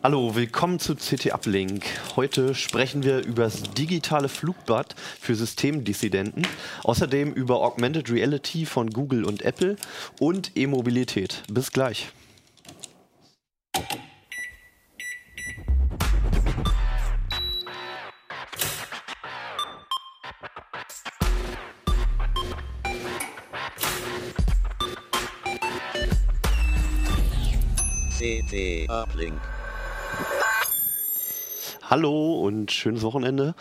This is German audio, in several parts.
Hallo, willkommen zu CT Uplink. Heute sprechen wir über das digitale Flugbad für Systemdissidenten, außerdem über Augmented Reality von Google und Apple und E-Mobilität. Bis gleich. CT Uplink. Hallo und schönes Wochenende.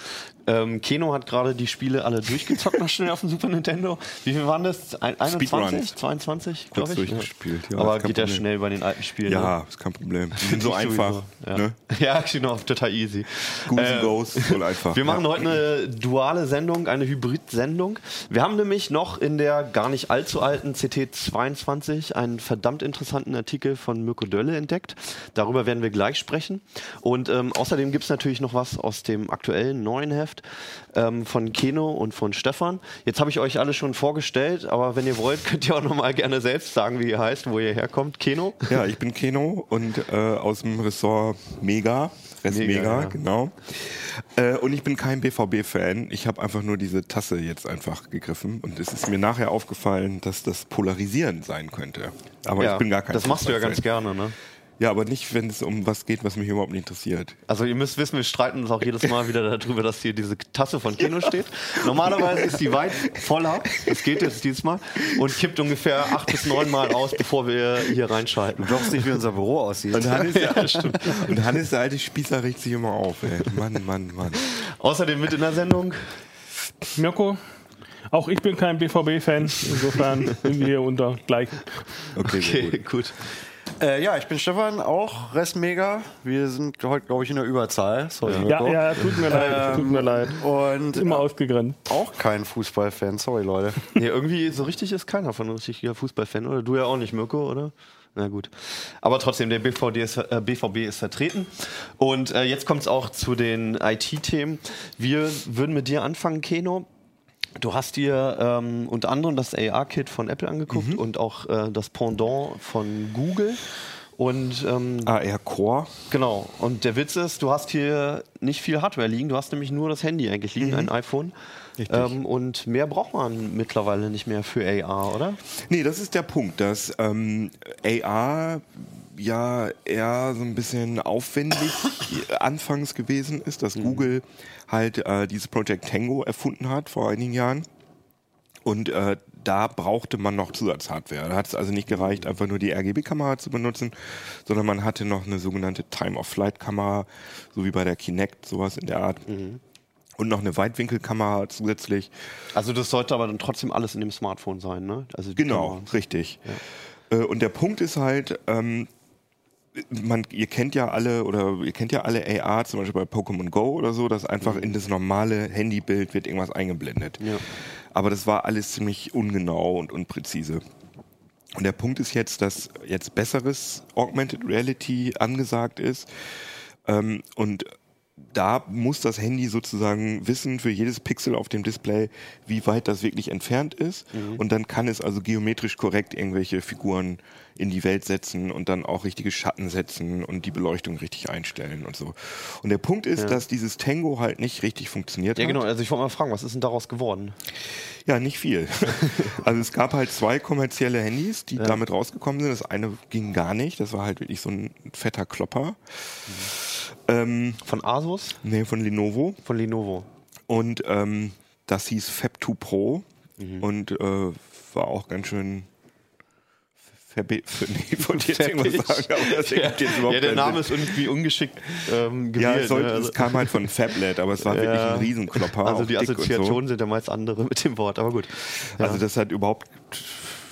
Ähm, Keno hat gerade die Spiele alle durchgezockt noch schnell auf dem Super Nintendo. Wie viel waren das? Ein, 21, Speedruns. 22, Kurz glaube ich. durchgespielt, ja, Aber geht ja schnell bei den alten Spielen. Ja, ne? ist kein Problem. Die sind so einfach. Ja, Ne? ja genau, total easy. Goose Äh, Goes, voll einfach. Wir machen ja. heute eine duale Sendung, eine Hybrid-Sendung. Wir haben nämlich noch in der gar nicht allzu alten CT22 einen verdammt interessanten Artikel von Mirko Dölle entdeckt. Darüber werden wir gleich sprechen. Und ähm, außerdem gibt es natürlich noch was aus dem aktuellen neuen Heft ähm, von Keno und von Stefan. Jetzt habe ich euch alle schon vorgestellt, aber wenn ihr wollt, könnt ihr auch noch mal gerne selbst sagen, wie ihr heißt, wo ihr herkommt. Keno? Ja, ich bin Keno und äh, aus dem Ressort Mega. Rest Mega, Mega, ja. genau. Äh, und ich bin kein BVB-Fan. Ich habe einfach nur diese Tasse jetzt einfach gegriffen. Und es ist mir nachher aufgefallen, dass das polarisierend sein könnte. Aber ich bin gar kein Das machst du ja ganz gerne, ne? Ja, aber nicht, wenn es um was geht, was mich überhaupt nicht interessiert. Also ihr müsst wissen, wir streiten uns auch jedes Mal wieder darüber, dass hier diese Tasse von Kino steht. Normalerweise ist die weit voller, das geht jetzt dieses Mal, und kippt ungefähr acht bis neun Mal aus, bevor wir hier reinschalten. Du glaubst nicht, wie unser Büro aussieht. Und Hannes, ja, und Hannes, der alte Spießer, regt sich immer auf. Ey. Mann, Mann, Mann. Außerdem mit in der Sendung Mirko, auch ich bin kein BVB-Fan, insofern sind wir hier unter gleichen. Okay, sehr Okay, gut. gut. Äh, ja, ich bin Stefan, auch Restmega. Wir sind heute, glaube ich, in der Überzahl. Sorry, Ja, Mirko. ja, tut mir leid, tut mir leid. Und Immer ausgegrenzt. auch kein Fußballfan. Sorry, Leute. Nee, irgendwie so richtig ist keiner von uns richtiger Fußballfan, oder? Du ja auch nicht, Mirko, oder? Na gut. Aber trotzdem, der BVD ist, äh, BVB ist vertreten. Und äh, jetzt kommt es auch zu den IT-Themen. Wir würden mit dir anfangen, Keno. Du hast dir ähm, unter anderem das AR-Kit von Apple angeguckt und auch äh, das Pendant von Google. Und ähm, AR Core. Genau. Und der Witz ist, du hast hier nicht viel Hardware liegen, du hast nämlich nur das Handy eigentlich liegen, ein iPhone. Ähm, und mehr braucht man mittlerweile nicht mehr für AR, oder? Nee, das ist der Punkt, dass ähm, AR ja eher so ein bisschen aufwendig anfangs gewesen ist, dass Google halt äh, dieses Project Tango erfunden hat vor einigen Jahren. Und äh, da brauchte man noch Zusatzhardware. Da hat es also nicht gereicht, einfach nur die RGB-Kamera zu benutzen, sondern man hatte noch eine sogenannte Time-of-Flight-Kamera, so wie bei der Kinect, sowas in der Art. Und noch eine Weitwinkelkamera zusätzlich. Also das sollte aber dann trotzdem alles in dem Smartphone sein, ne? Also Genau, Kamera. richtig. Äh, Und der Punkt ist halt, ähm, man, ihr kennt ja alle oder ihr kennt ja alle AR, zum Beispiel bei Pokémon Go oder so, dass einfach in das normale Handybild wird irgendwas eingeblendet. Ja. Aber das war alles ziemlich ungenau und unpräzise. Und der Punkt ist jetzt, dass jetzt besseres Augmented Reality angesagt ist. Ähm, und da muss das Handy sozusagen wissen für jedes Pixel auf dem Display, wie weit das wirklich entfernt ist. Und dann kann es also geometrisch korrekt irgendwelche Figuren in die Welt setzen und dann auch richtige Schatten setzen und die Beleuchtung richtig einstellen und so. Und der Punkt ist, dass dieses Tango halt nicht richtig funktioniert Ja, hat. genau. Also ich wollte mal fragen, was ist denn daraus geworden? Ja, nicht viel. also es gab halt zwei kommerzielle Handys, die damit rausgekommen sind. Das eine ging gar nicht. Das war halt wirklich so ein fetter Klopper. Ähm, Von Asus? nee, von Lenovo. Von Lenovo. Und ähm, das hieß Fab2 Pro und äh, war auch ganz schön verbe nee, wollte jetzt irgendwas sagen, aber das ergibt jetzt überhaupt ja, der Name Sinn. ist irgendwie ungeschickt ähm, gewählt. Ja, es, sollte, ne? Also- es kam halt von Fablet, aber es war wirklich Ja. ein Riesenklopper. Also die und so. Assoziationen sind ja meist andere mit dem Wort, aber gut. Also das hat überhaupt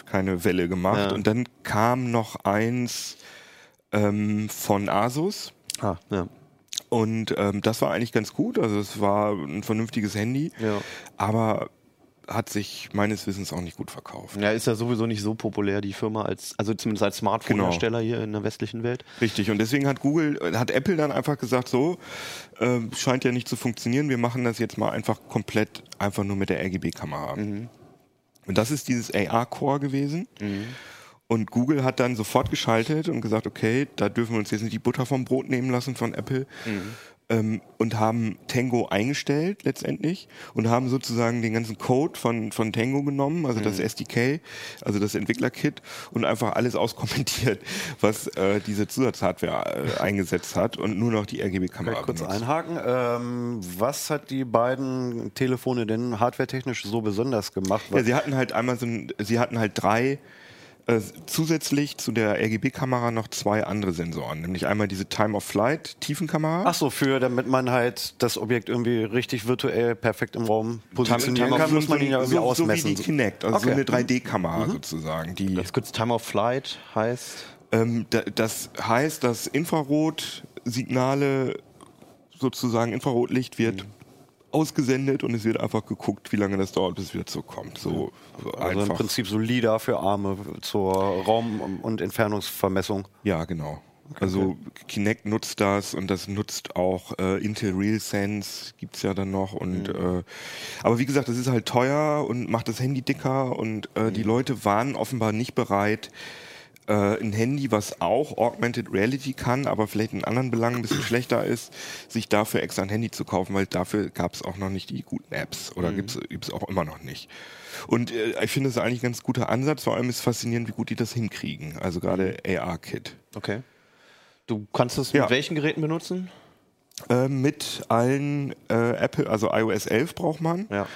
keine Welle gemacht. Ja. Und dann kam noch eins ähm, von Asus. Ah, ja. Und ähm, das war eigentlich ganz gut. Also es war ein vernünftiges Handy. Ja. Aber hat sich meines Wissens auch nicht gut verkauft. Ja, ist ja sowieso nicht so populär, die Firma, als, also zumindest als Smartphone-Hersteller hier in der westlichen Welt. Richtig. Und deswegen hat Google, hat Apple dann einfach gesagt, so, äh, scheint ja nicht zu funktionieren. Wir machen das jetzt mal einfach komplett einfach nur mit der RGB-Kamera. Und das ist dieses AR-Core gewesen. Und Google hat dann sofort geschaltet und gesagt, okay, da dürfen wir uns jetzt nicht die Butter vom Brot nehmen lassen von Apple. Ähm, und haben Tango eingestellt letztendlich und haben sozusagen den ganzen Code von, von Tango genommen, also das SDK, also das Entwicklerkit und einfach alles auskommentiert, was äh, diese Zusatzhardware äh, eingesetzt hat und nur noch die RGB-Kamera Kurz benutzt. einhaken. Ähm, was hat die beiden Telefone denn hardwaretechnisch so besonders gemacht? Ja, sie hatten halt einmal so ein, sie hatten halt drei äh, zusätzlich zu der RGB-Kamera noch zwei andere Sensoren, nämlich einmal diese Time of Flight Tiefenkamera. Ach so, für damit man halt das Objekt irgendwie richtig virtuell perfekt im Raum positionieren Time- kann, muss man so, ihn ja irgendwie so, so ausmessen. wie die Kinect, also Okay. Mhm. so eine 3D-Kamera sozusagen. Die, Ganz kurz, Time of Flight heißt. ähm, da, das heißt, dass Infrarotsignale sozusagen Infrarotlicht wird Mhm. Ausgesendet und es wird einfach geguckt, wie lange das dauert, bis es wieder zurückkommt. So, so also im einfach. Prinzip so LIDAR für Arme zur Raum- und Entfernungsvermessung. Ja, genau. Also Kinect nutzt das und das nutzt auch äh, Intel RealSense, gibt's ja dann noch. Und Mhm. äh, aber wie gesagt, das ist halt teuer und macht das Handy dicker und äh, Mhm. die Leute waren offenbar nicht bereit, äh, ein Handy, was auch Augmented Reality kann, aber vielleicht in anderen Belangen ein bisschen schlechter ist, sich dafür extra ein Handy zu kaufen, weil dafür gab's auch noch nicht die guten Apps oder gibt's gibt's auch immer noch nicht. Und äh, ich finde es eigentlich ein ganz guter Ansatz, vor allem ist faszinierend, wie gut die das hinkriegen. Also gerade AR-Kit. Okay. Du kannst es Ja. mit welchen Geräten benutzen? Äh, mit allen äh, Apple, also iOS 11 braucht man. Ja.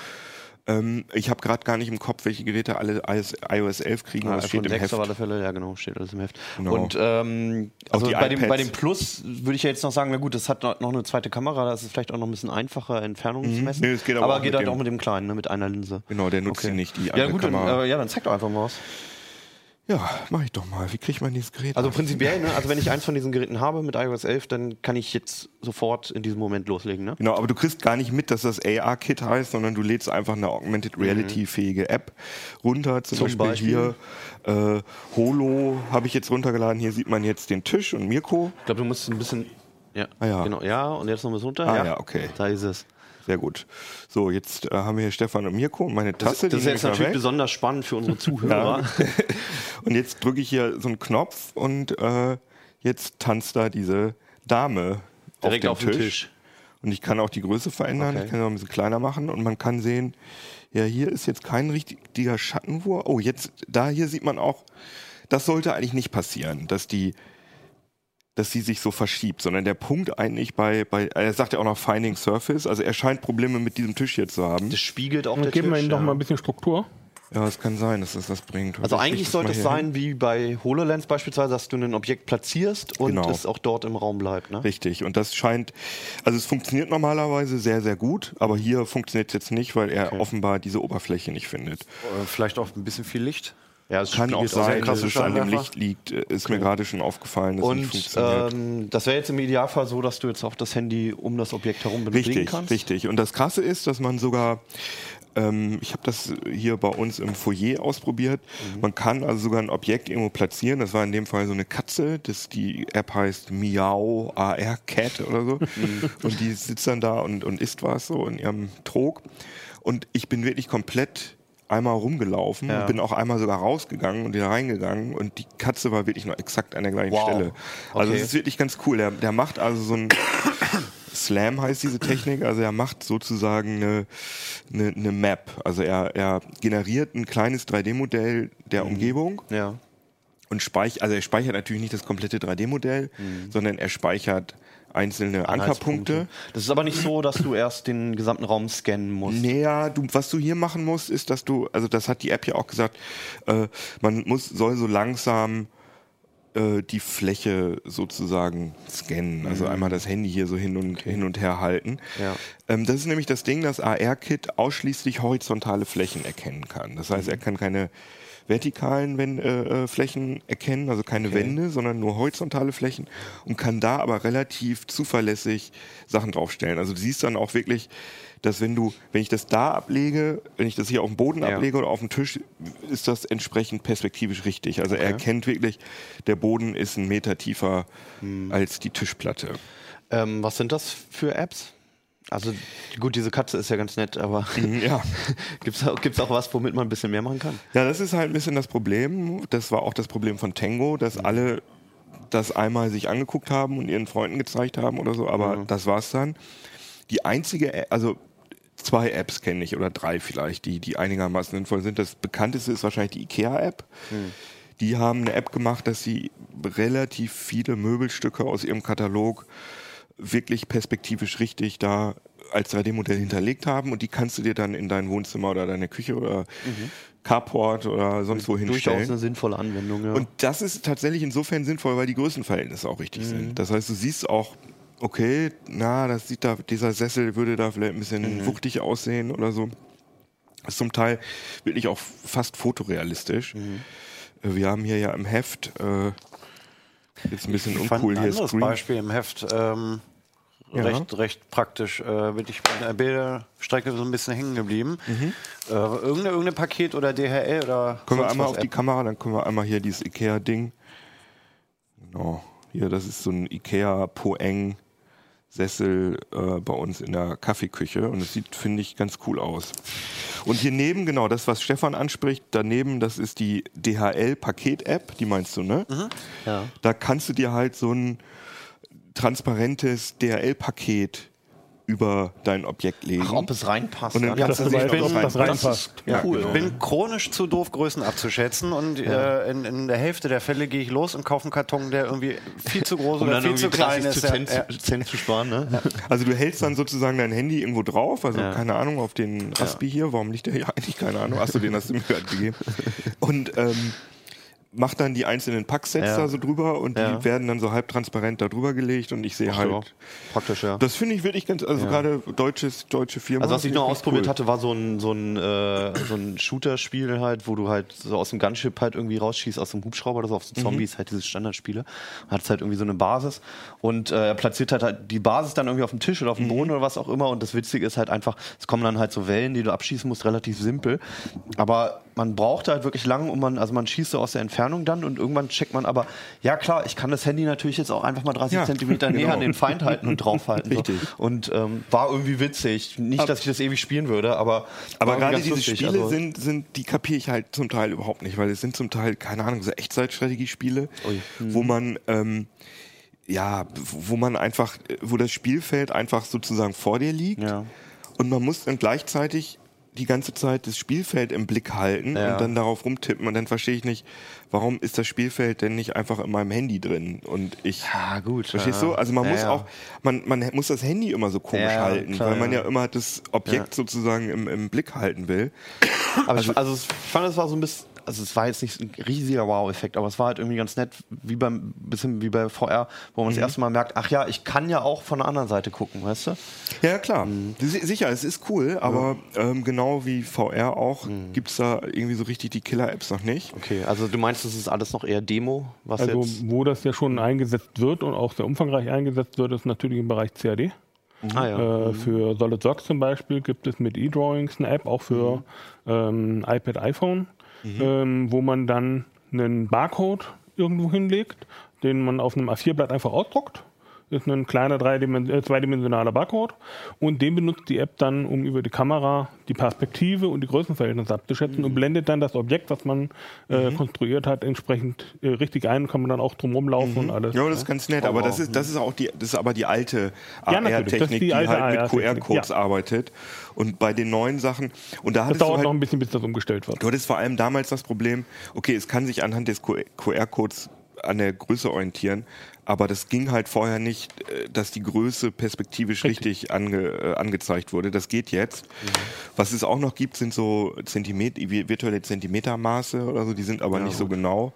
Ähm, ich habe gerade gar nicht im Kopf, welche Geräte alle iOS, iOS 11 kriegen, aber Ah, iPhone steht im 6 Heft. auf alle Fälle, ja genau, steht alles im Heft. Genau. Und ähm, also bei dem, bei dem Plus würde ich ja jetzt noch sagen, na gut, das hat noch eine zweite Kamera, da ist es vielleicht auch noch ein bisschen einfacher, Entfernungen zu messen. Nee, es geht aber aber auch geht halt auch mit dem kleinen, ne, mit einer Linse. Genau, der nutzt Okay. die nicht, die Ja andere gut, dann, Kamera. äh, ja, dann zeig doch einfach mal was. Ja, mach ich doch mal. Wie kriegt man dieses Gerät? Also auf? prinzipiell, ne, also wenn ich eins von diesen Geräten habe mit iOS 11, dann kann ich jetzt sofort in diesem Moment loslegen, ne? Genau, aber du kriegst gar nicht mit, dass das AR-Kit heißt, sondern du lädst einfach eine Augmented Reality-fähige App runter. Zum, Zum Beispiel, Beispiel? hier äh, Holo habe ich jetzt runtergeladen. Hier sieht man jetzt den Tisch und Mirko. Ich glaube, du musst ein bisschen. Ja, Ah, ja. genau. Ja, und jetzt noch ein bisschen runter. Ah, ja, okay. Da ist es. Sehr gut. So, jetzt äh, haben wir hier Stefan und Mirko und meine Das, Tasse. das ist die jetzt natürlich weg. besonders spannend für unsere Zuhörer. Und jetzt drücke ich hier so einen Knopf und äh, jetzt tanzt da diese Dame Direkt auf auf dem den Tisch. Tisch. Und ich kann auch die Größe verändern. Okay. Ich kann sie auch ein bisschen kleiner machen und man kann sehen, ja, hier ist jetzt kein richtiger Schattenwurf. Oh, jetzt, da hier sieht man auch, das sollte eigentlich nicht passieren, dass die, dass sie sich so verschiebt, sondern der Punkt eigentlich bei, bei, er sagt ja auch noch Finding Surface, also er scheint Probleme mit diesem Tisch hier zu haben. Das spiegelt auch Dann der geben wir Tisch. ihm doch ja. mal ein bisschen Struktur. Ja, es kann sein, dass das das bringt. Also Ich eigentlich sollte es hier hin. sein wie bei HoloLens beispielsweise, dass du ein Objekt platzierst und Genau. es auch dort im Raum bleibt. Ne? Richtig. Und das scheint, also es funktioniert normalerweise sehr, sehr gut, aber hier funktioniert es jetzt nicht, weil er offenbar diese Oberfläche nicht findet. Äh, Vielleicht auch ein bisschen viel Licht. Ja, es Kann auch sein, dass es an dem. Licht liegt. Äh, Ist mir gerade schon aufgefallen, dass es nicht Und funktioniert. ähm, das wäre jetzt im Idealfall so, dass du jetzt auch das Handy um das Objekt herum bewegen Richtig, kannst. richtig. Und das Krasse ist, dass man sogar, ähm, ich habe das hier bei uns im Foyer ausprobiert, Mhm. man kann also sogar ein Objekt irgendwo platzieren. Das war in dem Fall so eine Katze, das, die App heißt Miau AR Cat oder so. Mhm. Und die sitzt dann da und, und isst was so in ihrem Trog. Und ich bin wirklich komplett einmal rumgelaufen Ja. und bin auch einmal sogar rausgegangen und wieder reingegangen und die Katze war wirklich noch exakt an der gleichen Wow. Stelle. Also Okay. es ist wirklich ganz cool. Der, der macht also so ein Slam heißt diese Technik, also er macht sozusagen eine, eine, eine Map. Also er, er generiert ein kleines 3D-Modell der Umgebung Ja. und speichert, also er speichert natürlich nicht das komplette 3D-Modell, sondern er speichert einzelne Ankerpunkte. Das ist aber nicht so, dass du erst den gesamten Raum scannen musst. Naja, du, was du hier machen musst, ist, dass du, also das hat die App ja auch gesagt, äh, man muss, soll so langsam äh, die Fläche sozusagen scannen. Also einmal das Handy hier so hin und, hin und her halten. Ja. Ähm, das ist nämlich das Ding, dass AR-Kit ausschließlich horizontale Flächen erkennen kann. Das heißt, er kann keine vertikalen Wän- äh, äh, Flächen erkennen, also keine Wände, sondern nur horizontale Flächen und kann da aber relativ zuverlässig Sachen draufstellen. Also du siehst dann auch wirklich, dass wenn du, wenn ich das da ablege, wenn ich das hier auf dem Boden Ja. ablege oder auf dem Tisch, ist das entsprechend perspektivisch richtig. Also er erkennt wirklich, der Boden ist ein Meter tiefer Hm. als die Tischplatte. Ähm, was sind das für Apps? Also gut, diese Katze ist ja ganz nett, aber Ja. gibt es auch, gibt's auch was, womit man ein bisschen mehr machen kann? Ja, das ist halt ein bisschen das Problem. Das war auch das Problem von Tango, dass alle das einmal sich angeguckt haben und ihren Freunden gezeigt haben oder so, aber das war's dann. Die einzige, also zwei Apps kenne ich oder drei vielleicht, die, die einigermaßen sinnvoll sind. Das bekannteste ist wahrscheinlich die IKEA-App. Die haben eine App gemacht, dass sie relativ viele Möbelstücke aus ihrem Katalog wirklich perspektivisch richtig da als 3D-Modell hinterlegt haben und die kannst du dir dann in dein Wohnzimmer oder deine Küche oder Carport oder sonst wo Durchaus hinstellen. eine sinnvolle Anwendung, ja. Und das ist tatsächlich insofern sinnvoll, weil die Größenverhältnisse auch richtig sind. Das heißt, du siehst auch, okay, na, das sieht da, dieser Sessel würde da vielleicht ein bisschen wuchtig aussehen oder so. Ist zum Teil wirklich auch fast fotorealistisch. Äh, Wir haben hier ja im Heft, äh, jetzt ein bisschen Ich fand uncool ein hier anderes Screen. Beispiel im Heft ähm, Ja. recht, recht praktisch. Äh, bin ich bei der Bilderstrecke so ein bisschen hängen geblieben. Äh, irgendeine, irgendeine Paket oder DHL oder Mhm. Können wir einmal auf die App? Kamera, dann können wir einmal hier dieses Ikea-Ding. Genau. Hier, das ist so ein Ikea Poeng Sessel äh, bei uns in der Kaffeeküche und es sieht, finde ich, ganz cool aus. Und hier neben, genau, das, was Stefan anspricht, daneben, das ist die DHL-Paket-App, die meinst du, ne? ja. Da kannst du dir halt so ein transparentes DHL-Paket über dein Objekt legen. Ach, ob es reinpasst. Und dann ja. kannst Das du sehen, ob ob das rein- reinpasst. Ja, cool. genau. bin chronisch zu doof, Größen abzuschätzen und äh, in, in der Hälfte der Fälle gehe ich los und kaufe einen Karton, der irgendwie viel zu groß um oder viel zu klein 30 ist. Ja, Cent, ja. zu- Cent zu sparen, ne? Also du hältst dann sozusagen dein Handy irgendwo drauf, also Ja. keine Ahnung, auf den Raspi hier, warum liegt der hier eigentlich? Keine Ahnung, achso, den hast du mir gerade gegeben. Und ähm, mach dann die einzelnen Packsets Ja. da so drüber und Ja. die werden dann so halbtransparent da drüber gelegt und ich sehe halt. Ja, Praktisch, ja. Das finde ich wirklich ganz, also gerade deutsches, deutsche Firma. Also was ich noch ausprobiert cool. hatte, war so ein, so ein, äh, so ein Shooter-Spiel halt, wo du halt so aus dem Gunship halt irgendwie rausschießt, aus dem Hubschrauber oder so, auf so Zombies, halt diese Standardspiele. Hat halt irgendwie so eine Basis und äh, er platziert halt, halt die Basis dann irgendwie auf dem Tisch oder auf dem Boden oder was auch immer und das Witzige ist halt einfach, es kommen dann halt so Wellen, die du abschießen musst, relativ simpel, aber man braucht halt wirklich lang und man, also man schießt so aus der Entfernung dann und irgendwann checkt man aber, ja klar, ich kann das Handy natürlich jetzt auch einfach mal 30 Ja, Zentimeter näher genau. an den Feind halten und draufhalten. Richtig. So. Und ähm, war irgendwie witzig. Nicht, dass ich das ewig spielen würde, aber. Aber gerade diese lustig. Spiele Also- sind, sind, die kapiere ich halt zum Teil überhaupt nicht, weil es sind zum Teil, keine Ahnung, so Echtzeitstrategiespiele, wo man, ähm, ja, wo man einfach, wo das Spielfeld einfach sozusagen vor dir liegt Ja. und man muss dann gleichzeitig die ganze Zeit das Spielfeld im Blick halten Ja. und dann darauf rumtippen und dann verstehe ich nicht, warum ist das Spielfeld denn nicht einfach in meinem Handy drin und ich Ja, gut. Verstehst ja. du? Also man ja, muss auch, man, man muss das Handy immer so komisch halten, klar, weil man ja. immer das Objekt sozusagen im, im Blick halten will. Aber ich, also ich fand, es war so ein bisschen. Also es war jetzt nicht ein riesiger Wow-Effekt, aber es war halt irgendwie ganz nett, wie beim bisschen wie bei VR, wo man das erste Mal merkt, ach ja, ich kann ja auch von der anderen Seite gucken, weißt du? Ja, klar. Mhm. Si- Sicher, es ist cool, aber ähm, genau wie VR auch Mhm. gibt's da irgendwie so richtig die Killer-Apps noch nicht. Okay, also du meinst, das ist alles noch eher Demo, was Also jetzt. wo das ja schon eingesetzt wird und auch sehr umfangreich eingesetzt wird, ist natürlich im Bereich CAD. Ah ja. Äh, für SolidWorks zum Beispiel gibt es mit eDrawings eine App, auch für ähm, iPad, iPhone, ähm, wo man dann einen Barcode irgendwo hinlegt, den man auf einem A4-Blatt einfach ausdruckt. Ist ein kleiner äh, zweidimensionaler Barcode und den benutzt die App dann, um über die Kamera die Perspektive und die Größenverhältnisse abzuschätzen und blendet dann das Objekt, was man äh, konstruiert hat, entsprechend äh, richtig ein und kann man dann auch drumherum laufen und alles. Ja, das ist ganz nett, aber das ist, das ist auch die, das ist aber die alte Ja, AR-Technik, die die, alte halt mit QR-Codes ja. arbeitet. Und bei den neuen Sachen, und da du dauert halt, noch ein bisschen, bis das umgestellt wird. Du hattest vor allem damals das Problem, okay, es kann sich anhand des QR-Codes an der Größe orientieren, aber das ging halt vorher nicht, äh, dass die Größe perspektivisch richtig, ange, äh, angezeigt wurde. Das geht jetzt. Was es auch noch gibt, sind so Zentimeter, vi- virtuelle Zentimetermaße oder so, die sind aber nicht so genau.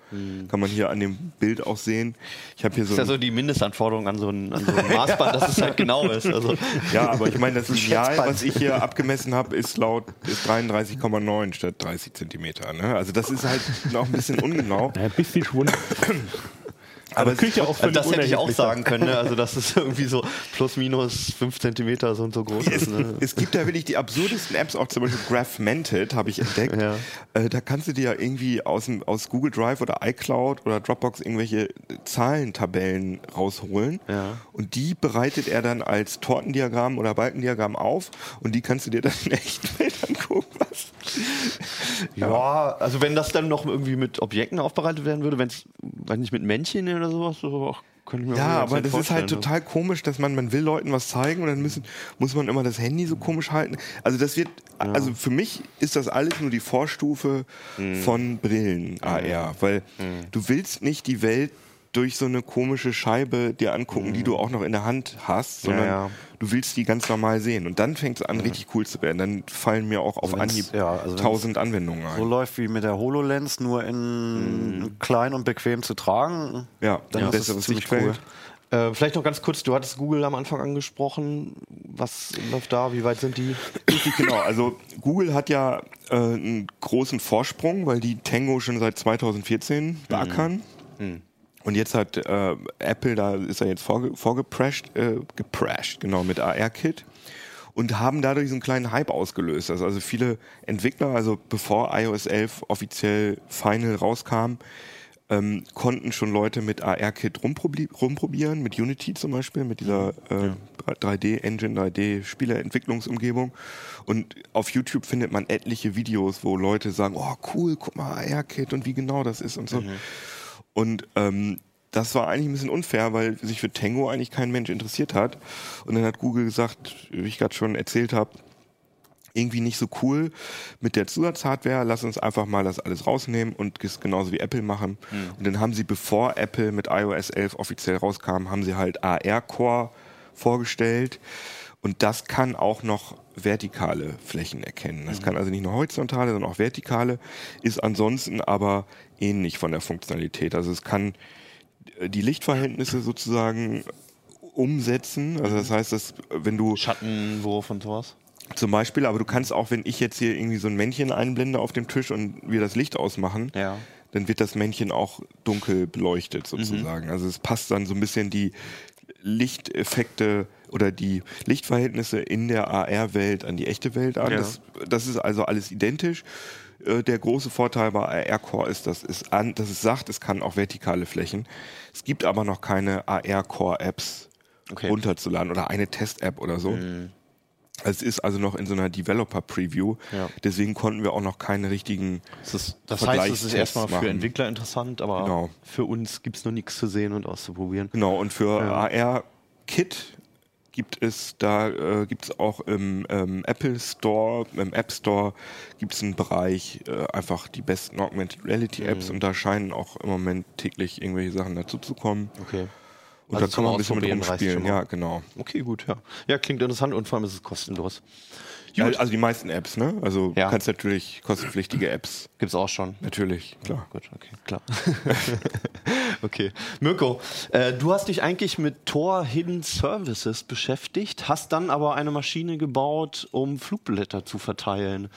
Kann man hier an dem Bild auch sehen. Ich habe hier so, Das ist ja so die Mindestanforderung an so ein, an so ein Maßband, dass es halt genau ist. Also, ja, aber ich meine, das Lineal, was ich hier abgemessen habe, ist laut ist 33,9 statt 30 Zentimeter. Ne? Also das ist halt noch ein bisschen ungenau. Ja, ein bisschen Schwund. Aber Also Küche auch völlig das hätte ich auch unerheblich sagen können, ne? also dass es irgendwie so plus minus 5 Zentimeter so und so groß Es, ist. Ne? es gibt da wirklich die absurdesten Apps, auch zum Beispiel Graphmented habe ich entdeckt. Ja. Äh, da kannst du dir ja irgendwie aus, aus Google Drive oder iCloud oder Dropbox irgendwelche Zahlentabellen rausholen. Ja. Und die bereitet er dann als Tortendiagramm oder Balkendiagramm auf und die kannst du dir dann in echten Welt angucken. Was? Ja, also wenn das dann noch irgendwie mit Objekten aufbereitet werden würde, wenn es, weiß nicht, mit Männchen oder sowas, ich mir Ja, aber das ist halt ne? total komisch, dass man, man will Leuten was zeigen und dann müssen, muss man immer das Handy so komisch halten. Also das wird, also für mich ist das alles nur die Vorstufe Mhm. von Brillen AR, weil du willst nicht die Welt durch so eine komische Scheibe dir angucken, die du auch noch in der Hand hast, sondern Mhm. ja. du willst die ganz normal sehen. Und dann fängt es an, richtig cool zu werden. Dann fallen mir auch auf wenn's- Anhieb ja, also tausend Anwendungen ein. So läuft wie mit der HoloLens, nur in klein und bequem zu tragen. ja, dann ist es ziemlich cool. Äh, vielleicht noch ganz kurz, du hattest Google am Anfang angesprochen. Was läuft da? Wie weit sind die? Richtig, genau. Also Google hat ja äh, einen großen Vorsprung, weil die Tango schon seit 2014 beackern. Und jetzt hat äh, Apple, da ist er jetzt vorge vorgeprescht, äh, geprescht, genau, mit AR-Kit. Und haben dadurch so einen kleinen Hype ausgelöst. Also, also viele Entwickler, also bevor iOS 11 offiziell Final rauskam, ähm, konnten schon Leute mit AR-Kit rumprobi rumprobieren, mit Unity zum Beispiel, mit dieser äh, 3D-Engine, 3D-Spieleentwicklungsumgebung. Und auf YouTube findet man etliche Videos, wo Leute sagen, oh cool, guck mal, AR-Kit und wie genau das ist und so. Und ähm, das war eigentlich ein bisschen unfair, weil sich für Tango eigentlich kein Mensch interessiert hat. Und dann hat Google gesagt, wie ich gerade schon erzählt habe, irgendwie nicht so cool mit der Zusatzhardware. Lass uns einfach mal das alles rausnehmen und es genauso wie Apple machen. Und dann haben sie, bevor Apple mit iOS 11 offiziell rauskam, haben sie halt AR-Core vorgestellt. Und das kann auch noch vertikale Flächen erkennen. Das kann also nicht nur horizontale, sondern auch vertikale, ist ansonsten aber ähnlich von der Funktionalität. Also es kann äh, die Lichtverhältnisse sozusagen umsetzen. Also das heißt, dass wenn du Schattenwurf und sowas. zum Beispiel, aber du kannst auch, wenn ich jetzt hier irgendwie so ein Männchen einblende auf dem Tisch und wir das Licht ausmachen, Ja. dann wird das Männchen auch dunkel beleuchtet sozusagen. Also es passt dann so ein bisschen die Lichteffekte oder die Lichtverhältnisse in der AR-Welt an die echte Welt an. Ja. Das, das ist also alles identisch. Äh, Der große Vorteil bei AR-Core ist, dass es, an, dass es sagt, es kann auch vertikale Flächen. Es gibt aber noch keine AR-Core-Apps Okay. runterzuladen oder eine Test-App oder so. Es ist also noch in so einer Developer-Preview. Ja. Deswegen konnten wir auch noch keine richtigen. Das, ist, das heißt, es ist erstmal für machen. Entwickler interessant, aber Genau. für uns gibt es noch nichts zu sehen und auszuprobieren. Genau, und für Ja. AR-Kit gibt es, da äh, gibt es auch im ähm, Apple Store, im App Store gibt es einen Bereich, äh, einfach die besten Augmented Reality Apps Mhm. und da scheinen auch im Moment täglich irgendwelche Sachen dazu zu kommen. Okay. Und Also da kann man ein bisschen mit rumspielen. Ja, genau. Okay, gut, ja. Ja, klingt interessant und vor allem ist es kostenlos. Ja, also die meisten Apps, ne? Also Ja. du kannst natürlich kostenpflichtige Apps, Gibt es auch schon. natürlich, klar. Gut, okay, klar. okay. Mirko, äh, du hast dich eigentlich mit Tor Hidden Services beschäftigt, hast dann aber eine Maschine gebaut, um Flugblätter zu verteilen.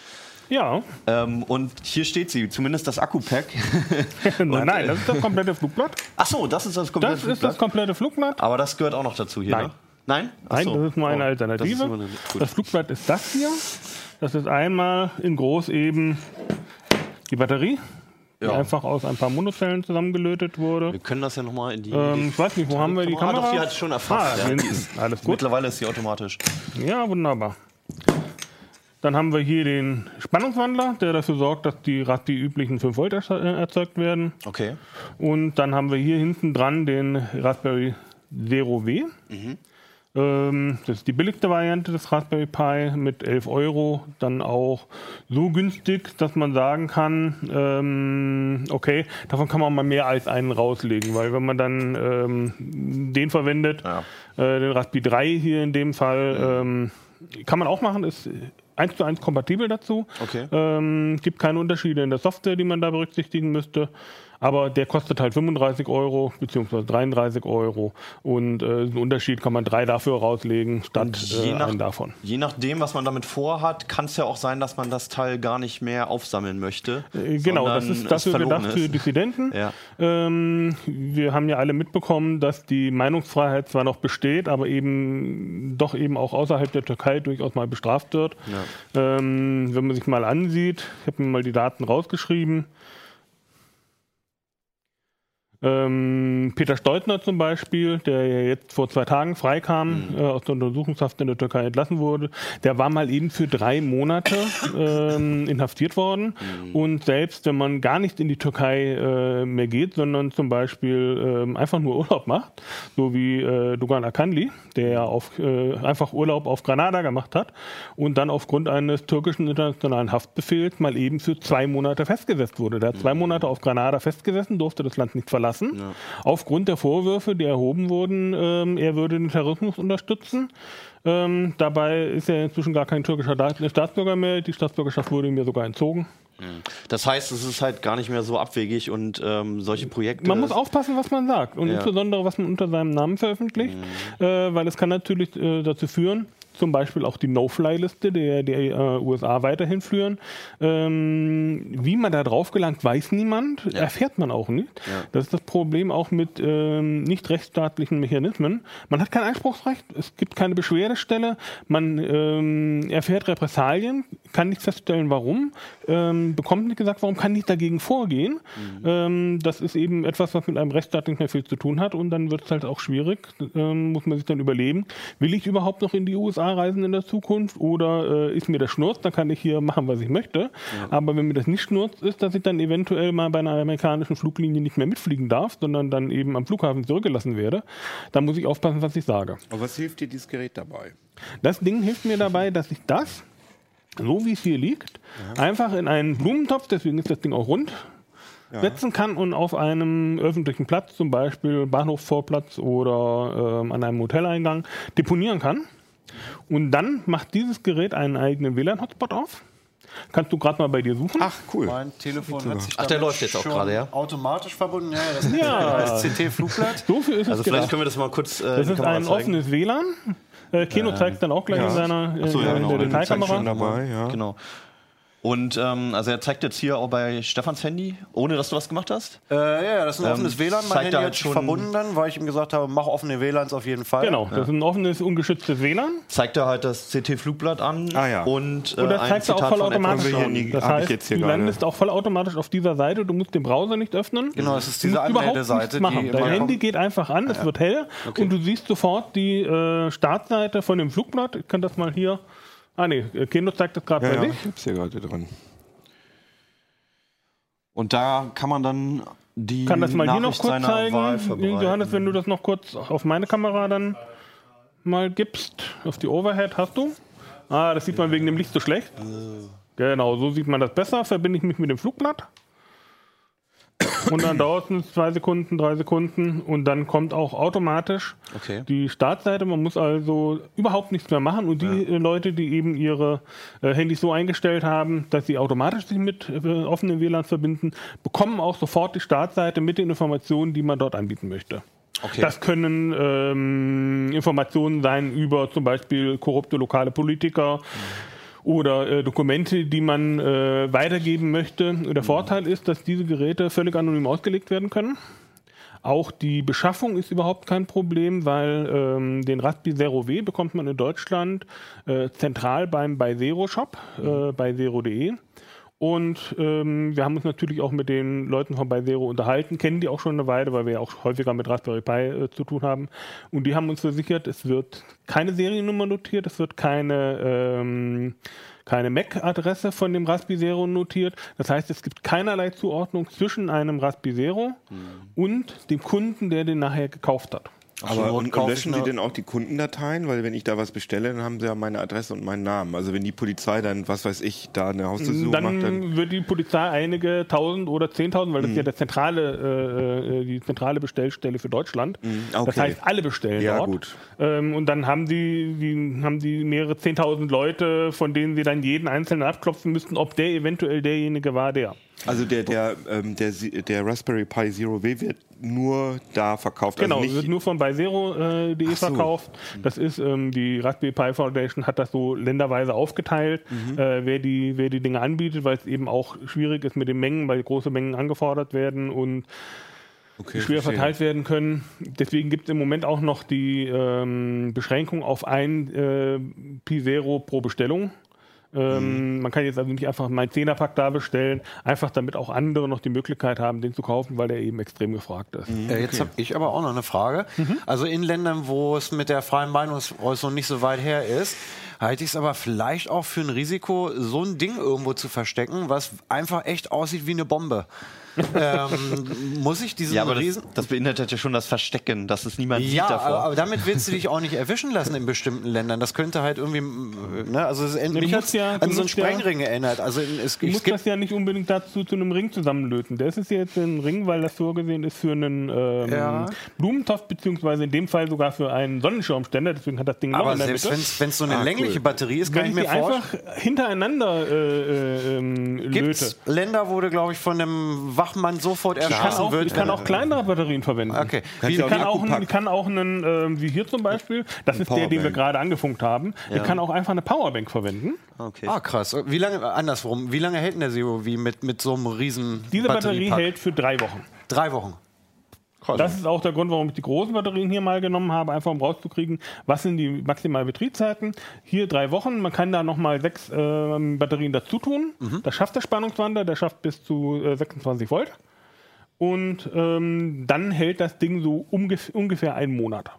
Ja, Ähm, und hier steht sie, zumindest das Akku-Pack. nein, nein, das ist das komplette Flugblatt. Ach so, das ist das komplette Das ist das komplette Flugblatt. Aber das gehört auch noch dazu hier, Nein. ne? Nein? Nein, so. das ist nur eine Oh, Alternative. Das, eine, das Flugblatt ist das hier. Das ist einmal in groß eben die Batterie, die Ja. einfach aus ein paar Monozellen zusammengelötet wurde. Wir können das ja nochmal in die. Ähm, ich weiß nicht, wo haben wir die Ah, Kamera? doch, die hat schon erfasst. Ah, ja. Die Alles gut. mittlerweile ist sie automatisch. Ja, wunderbar. Dann haben wir hier den Spannungswandler, der dafür sorgt, dass die, Ra- die üblichen 5 Volt äh, erzeugt werden. Okay. Und dann haben wir hier hinten dran den Raspberry Zero W. Ähm, das ist die billigste Variante des Raspberry Pi mit 11 Euro. Dann auch so günstig, dass man sagen kann, ähm, okay, davon kann man mal mehr als einen rauslegen, weil wenn man dann ähm, den verwendet, Ja. äh, den Raspberry 3 hier in dem Fall, ähm, kann man auch machen, ist eins zu eins kompatibel dazu. Okay. Ähm, gibt keine Unterschiede in der Software, die man da berücksichtigen müsste. Aber der kostet halt 35 Euro beziehungsweise 33 Euro und äh, den Unterschied kann man drei dafür rauslegen statt je äh, nach- einen davon. Je nachdem, was man damit vorhat, kann es ja auch sein, dass man das Teil gar nicht mehr aufsammeln möchte. Äh, Genau, das ist dafür gedacht für. Dissidenten. Ja. Ähm, wir haben ja alle mitbekommen, dass die Meinungsfreiheit zwar noch besteht, aber eben doch eben auch außerhalb der Türkei durchaus mal bestraft wird. Ähm, wenn man sich mal ansieht, ich habe mir mal die Daten rausgeschrieben. Ähm, Peter Steutner zum Beispiel, der ja jetzt vor zwei Tagen freikam, äh, aus der Untersuchungshaft in der Türkei entlassen wurde, der war mal eben für drei Monate ähm, inhaftiert worden. Und selbst wenn man gar nicht in die Türkei äh, mehr geht, sondern zum Beispiel ähm, einfach nur Urlaub macht, so wie äh, Dugan Akandli, der ja auf, äh, einfach Urlaub auf Granada gemacht hat und dann aufgrund eines türkischen internationalen Haftbefehls mal eben für zwei Monate festgesetzt wurde. Der hat zwei Monate auf Granada festgesessen, durfte das Land nicht verlassen. Aufgrund der Vorwürfe, die erhoben wurden, ähm, er würde den Terrorismus unterstützen. Ähm, dabei ist er inzwischen gar kein türkischer Da- Staatsbürger mehr. Die Staatsbürgerschaft wurde ihm ja sogar entzogen. Das heißt, es ist halt gar nicht mehr so abwegig und ähm, solche Projekte. Man muss aufpassen, was man sagt und Ja. insbesondere, was man unter seinem Namen veröffentlicht, äh, weil es kann natürlich äh, dazu führen, zum Beispiel auch die No-Fly-Liste der, der äh, USA weiterhin führen. Ähm, wie man da drauf gelangt, weiß niemand, erfährt man auch nicht. Das ist das Problem auch mit ähm, nicht rechtsstaatlichen Mechanismen. Man hat kein Einspruchsrecht, es gibt keine Beschwerdestelle, man ähm, erfährt Repressalien, kann nicht feststellen, warum, ähm, bekommt nicht gesagt, warum kann nicht dagegen vorgehen. Ähm, das ist eben etwas, was mit einem Rechtsstaat nicht mehr viel zu tun hat und dann wird es halt auch schwierig, ähm, muss man sich dann überlegen, will ich überhaupt noch in die USA reisen in der Zukunft oder äh, ist mir das Schnurz, dann kann ich hier machen, was ich möchte. Aber wenn mir das nicht Schnurz ist, dass ich dann eventuell mal bei einer amerikanischen Fluglinie nicht mehr mitfliegen darf, sondern dann eben am Flughafen zurückgelassen werde, dann muss ich aufpassen, was ich sage. Aber was hilft dir dieses Gerät dabei? Das Ding hilft mir dabei, dass ich das, so wie es hier liegt, einfach in einen Blumentopf, deswegen ist das Ding auch rund, setzen kann und auf einem öffentlichen Platz, zum Beispiel Bahnhofsvorplatz oder ähm, an einem Hoteleingang, deponieren kann. Und dann macht dieses Gerät einen eigenen WLAN-Hotspot auf. Kannst du gerade mal bei dir suchen? Ach, cool. Mein Telefon hat sich Ach, der läuft jetzt auch schon gerade, ja? automatisch verbunden. Ja, das Ja. heißt CT-Flugblatt. so viel ist Also es vielleicht gedacht. können wir das mal kurz. Äh, Das ist ein zeigen. offenes WLAN. Äh, Keno zeigt dann auch gleich in seiner äh, so, ja, in genau. der Detailkamera. dabei, ja. Genau. Und ähm, also er zeigt jetzt hier auch bei Stefans Handy, ohne dass du was gemacht hast. Äh, ja, das ist ein Ähm, offenes WLAN. Mein Handy hat halt schon- verbunden dann, weil ich ihm gesagt habe, mach offene WLANs auf jeden Fall. Genau, das ist ein offenes, ungeschütztes WLAN. Zeigt er halt das CT-Flugblatt an Ah, ja. und, äh, Und das ein zeigt er auch Zitat voll von Edward automatisch Haben wir an. Das heißt, jetzt hier du gerade. landest auch voll automatisch auf dieser Seite. Du musst den Browser nicht öffnen. Genau, es ist diese Anmeldeseite, nichts machen. die Dein Handy kommt. geht einfach an, es wird hell und du siehst sofort die äh, Startseite von dem Flugblatt. Ich kann das mal hier. Ah nee, Keno zeigt das gerade Ja, bei ja, sich. ich hab's hier gerade dran. Und da kann man dann die Kann das mal hier noch kurz zeigen. Johannes, wenn du das noch kurz auf meine Kamera dann mal gibst, auf die Overhead hast du. Ah, das sieht man wegen dem Licht so schlecht. Genau, so sieht man das besser. Verbinde ich mich mit dem Flugblatt. Und dann dauert es zwei Sekunden, drei Sekunden und dann kommt auch automatisch Okay. die Startseite. Man muss also überhaupt nichts mehr machen. Und die äh, Leute, die eben ihre äh, Handys so eingestellt haben, dass sie automatisch sich mit äh, offenen WLANs verbinden, bekommen auch sofort die Startseite mit den Informationen, die man dort anbieten möchte. Okay. Das können ähm, Informationen sein über zum Beispiel korrupte lokale Politiker oder äh, Dokumente, die man äh, weitergeben möchte. Der Vorteil ist, dass diese Geräte völlig anonym ausgelegt werden können. Auch die Beschaffung ist überhaupt kein Problem, weil ähm, den Raspi Zero W bekommt man in Deutschland äh, zentral beim bei Zero Shop, äh, bei zero.de. Und ähm, wir haben uns natürlich auch mit den Leuten von Zero unterhalten, kennen die auch schon eine Weile, weil wir ja auch häufiger mit Raspberry Pi äh, zu tun haben. Und die haben uns versichert, es wird keine Seriennummer notiert, es wird keine, ähm, keine MAC-Adresse von dem Raspi Zero notiert. Das heißt, es gibt keinerlei Zuordnung zwischen einem Raspi Zero und dem Kunden, der den nachher gekauft hat. Aber und, und löschen Sie denn auch die Kundendateien? Weil wenn ich da was bestelle, dann haben Sie ja meine Adresse und meinen Namen. Also wenn die Polizei dann, was weiß ich, da eine Hausdurchsuchung Dann, macht, dann... wird die Polizei einige tausend oder zehntausend, weil das ist ja der zentrale, äh, die zentrale Bestellstelle für Deutschland. Das okay. heißt, alle bestellen Ja, dort. gut. Ähm, und dann haben die, die, haben die mehrere zehntausend Leute, von denen sie dann jeden einzelnen abklopfen müssten, ob der eventuell derjenige war, der. Also der, der, ähm, der, der Raspberry Pi Zero W wird nur da verkauft. Genau, also wird nur von ByZero.de äh, Ach so. verkauft. Das ist ähm, die Raspberry Pi Foundation hat das so länderweise aufgeteilt, Mhm. äh, wer, die, wer die Dinge anbietet, weil es eben auch schwierig ist mit den Mengen, weil große Mengen angefordert werden und okay, schwer verstehe. verteilt werden können. Deswegen gibt es im Moment auch noch die ähm, Beschränkung auf ein äh, Pi Zero pro Bestellung. Ähm, Man kann jetzt also nicht einfach meinen Zehnerpack da bestellen, einfach damit auch andere noch die Möglichkeit haben, den zu kaufen, weil der eben extrem gefragt ist. Äh, jetzt habe ich aber auch noch eine Frage. Also in Ländern, wo es mit der freien Meinungsäußerung nicht so weit her ist, halte ich es aber vielleicht auch für ein Risiko, so ein Ding irgendwo zu verstecken, was einfach echt aussieht wie eine Bombe. Ähm, muss ich diesen Ja, aber Riesen... das, das beinhaltet ja schon das Verstecken, dass es niemand sieht Ja, davor. aber, aber damit willst du dich auch nicht erwischen lassen in bestimmten Ländern. Das könnte halt irgendwie, ne, also es du mich hat's ja- an so einen musst ja- Sprengring erinnert. Also es, Du es musst gibt das ja nicht unbedingt dazu zu einem Ring zusammenlöten. Das ist jetzt ein Ring, weil das vorgesehen ist für einen ähm, Ja. Blumentopf, beziehungsweise in dem Fall sogar für einen Sonnenschirmständer. Deswegen hat das Ding noch aber selbst wenn es so eine Ah, längliche cool. Batterie ist, kann Wenn ich mir die vorstellen. einfach hintereinander äh, äh, ähm, Gibt löte. es Länder, wo du, glaube ich, von einem Wachmann sofort Ich kann, erschossen auch, wird? ich kann auch kleinere Batterien verwenden. Okay. Wie, kann, auch, einen- kann auch einen, ähm, wie hier zum Beispiel, das ist der, den wir Powerbank. gerade angefunkt haben. Ich kann auch einfach eine Powerbank verwenden. okay. Ah, krass. Wie lange, andersrum, wie lange hält denn der Zero wie mit, mit so einem riesen Diese Batterie hält für drei Wochen. Drei Wochen. Das ist auch der Grund, warum ich die großen Batterien hier mal genommen habe, einfach um rauszukriegen, was sind die maximalen Betriebszeiten. Hier drei Wochen, man kann da nochmal sechs ähm, Batterien dazu tun. Das schafft der Spannungswandler, der schafft bis zu äh, 26 Volt. Und ähm, dann hält das Ding so umgef ungefähr einen Monat.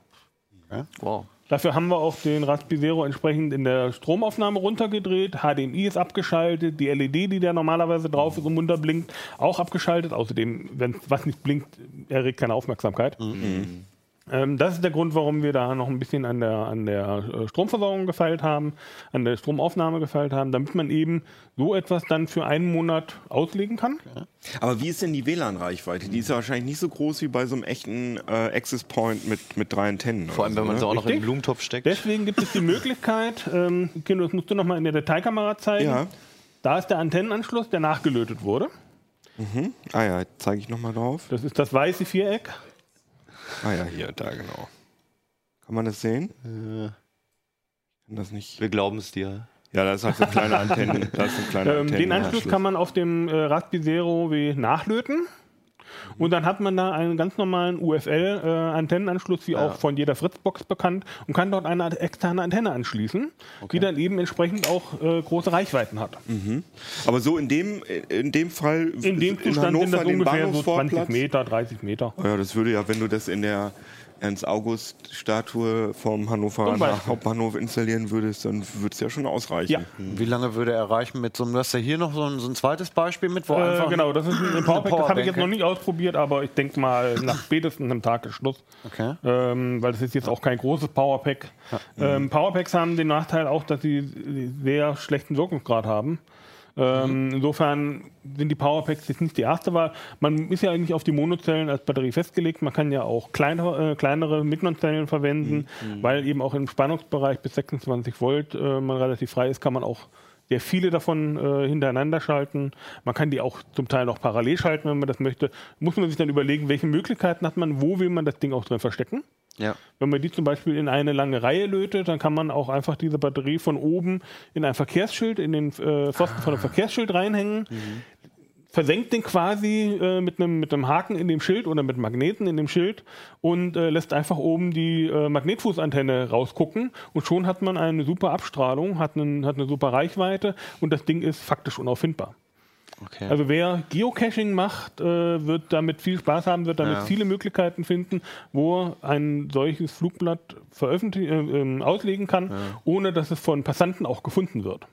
Wow. Dafür haben wir auch den Raspberry Zero entsprechend in der Stromaufnahme runtergedreht. HDMI ist abgeschaltet. Die LED, die da normalerweise drauf ist und munter blinkt, auch abgeschaltet. Außerdem, wenn was nicht blinkt, erregt keine Aufmerksamkeit. Ähm, das ist der Grund, warum wir da noch ein bisschen an der, an der äh, Stromversorgung gefeilt haben, an der Stromaufnahme gefeilt haben, damit man eben so etwas dann für einen Monat auslegen kann. Aber wie ist denn die WLAN-Reichweite? Die ist ja wahrscheinlich nicht so groß wie bei so einem echten äh, Access Point mit, mit drei Antennen. Vor allem, oder wenn man so, sie ne? auch noch in den Richtig. Blumentopf steckt. Deswegen gibt es die Möglichkeit, ähm, Kino, das musst du nochmal in der Detailkamera zeigen. Ja. Da ist der Antennenanschluss, der nachgelötet wurde. Ah ja, zeige ich nochmal drauf. Das ist das weiße Viereck. Ah ja, hier, da genau. Kann man das sehen? Kann das nicht. Wir glauben es dir. Ja, da ist halt so eine kleine Antenne. Da ist Ähm, den Anschluss kann man auf dem äh, Raspberry Zero W nachlöten. Und dann hat man da einen ganz normalen UFL-Antennenanschluss, wie auch von jeder Fritzbox bekannt, und kann dort eine externe Antenne anschließen, die dann eben entsprechend auch äh, große Reichweiten hat. Aber so in dem, in dem Fall. In dem in Zustand sind das ungefähr so 20 Bahnhofsvorplatz? Meter, 30 Meter. Ja, das würde ja, wenn du das in der Ernst-August-Statue vom Hannoveraner. Hauptbahnhof installieren würdest, dann würde es ja schon ausreichen. Ja, Wie lange würde er reichen mit so einem, du hast ja hier noch so ein, so ein zweites Beispiel mit, wo äh, einfach... genau, das ist ein Powerpack, das habe ich jetzt noch nicht ausprobiert, aber ich denke mal, nach spätestens einem Tag ist Schluss. Okay. ähm, weil das ist jetzt auch kein großes Powerpack. Ähm, Powerpacks haben den Nachteil auch, dass sie sehr schlechten Wirkungsgrad haben. Ähm, Insofern sind die Powerpacks jetzt nicht die erste Wahl. Man ist ja eigentlich auf die Monozellen als Batterie festgelegt. Man kann ja auch kleinere, äh, kleinere Mikrozellen verwenden, weil eben auch im Spannungsbereich bis 26 Volt äh, man relativ frei ist, kann man auch sehr viele davon äh, hintereinander schalten. Man kann die auch zum Teil noch parallel schalten, wenn man das möchte. Muss man sich dann überlegen, welche Möglichkeiten hat man, wo will man das Ding auch drin verstecken. Ja. Wenn man die zum Beispiel in eine lange Reihe lötet, dann kann man auch einfach diese Batterie von oben in ein Verkehrsschild, in den äh, Pfosten von einem Verkehrsschild reinhängen. Versenkt den quasi äh, mit einem mit einem Haken in dem Schild oder mit Magneten in dem Schild und äh, lässt einfach oben die äh, Magnetfußantenne rausgucken und schon hat man eine super Abstrahlung, hat, einen, hat eine super Reichweite und das Ding ist faktisch unauffindbar. Okay. Also wer Geocaching macht, äh, wird damit viel Spaß haben, wird damit Ja. viele Möglichkeiten finden, wo ein solches Flugblatt äh, ähm, auslegen kann, ohne dass es von Passanten auch gefunden wird.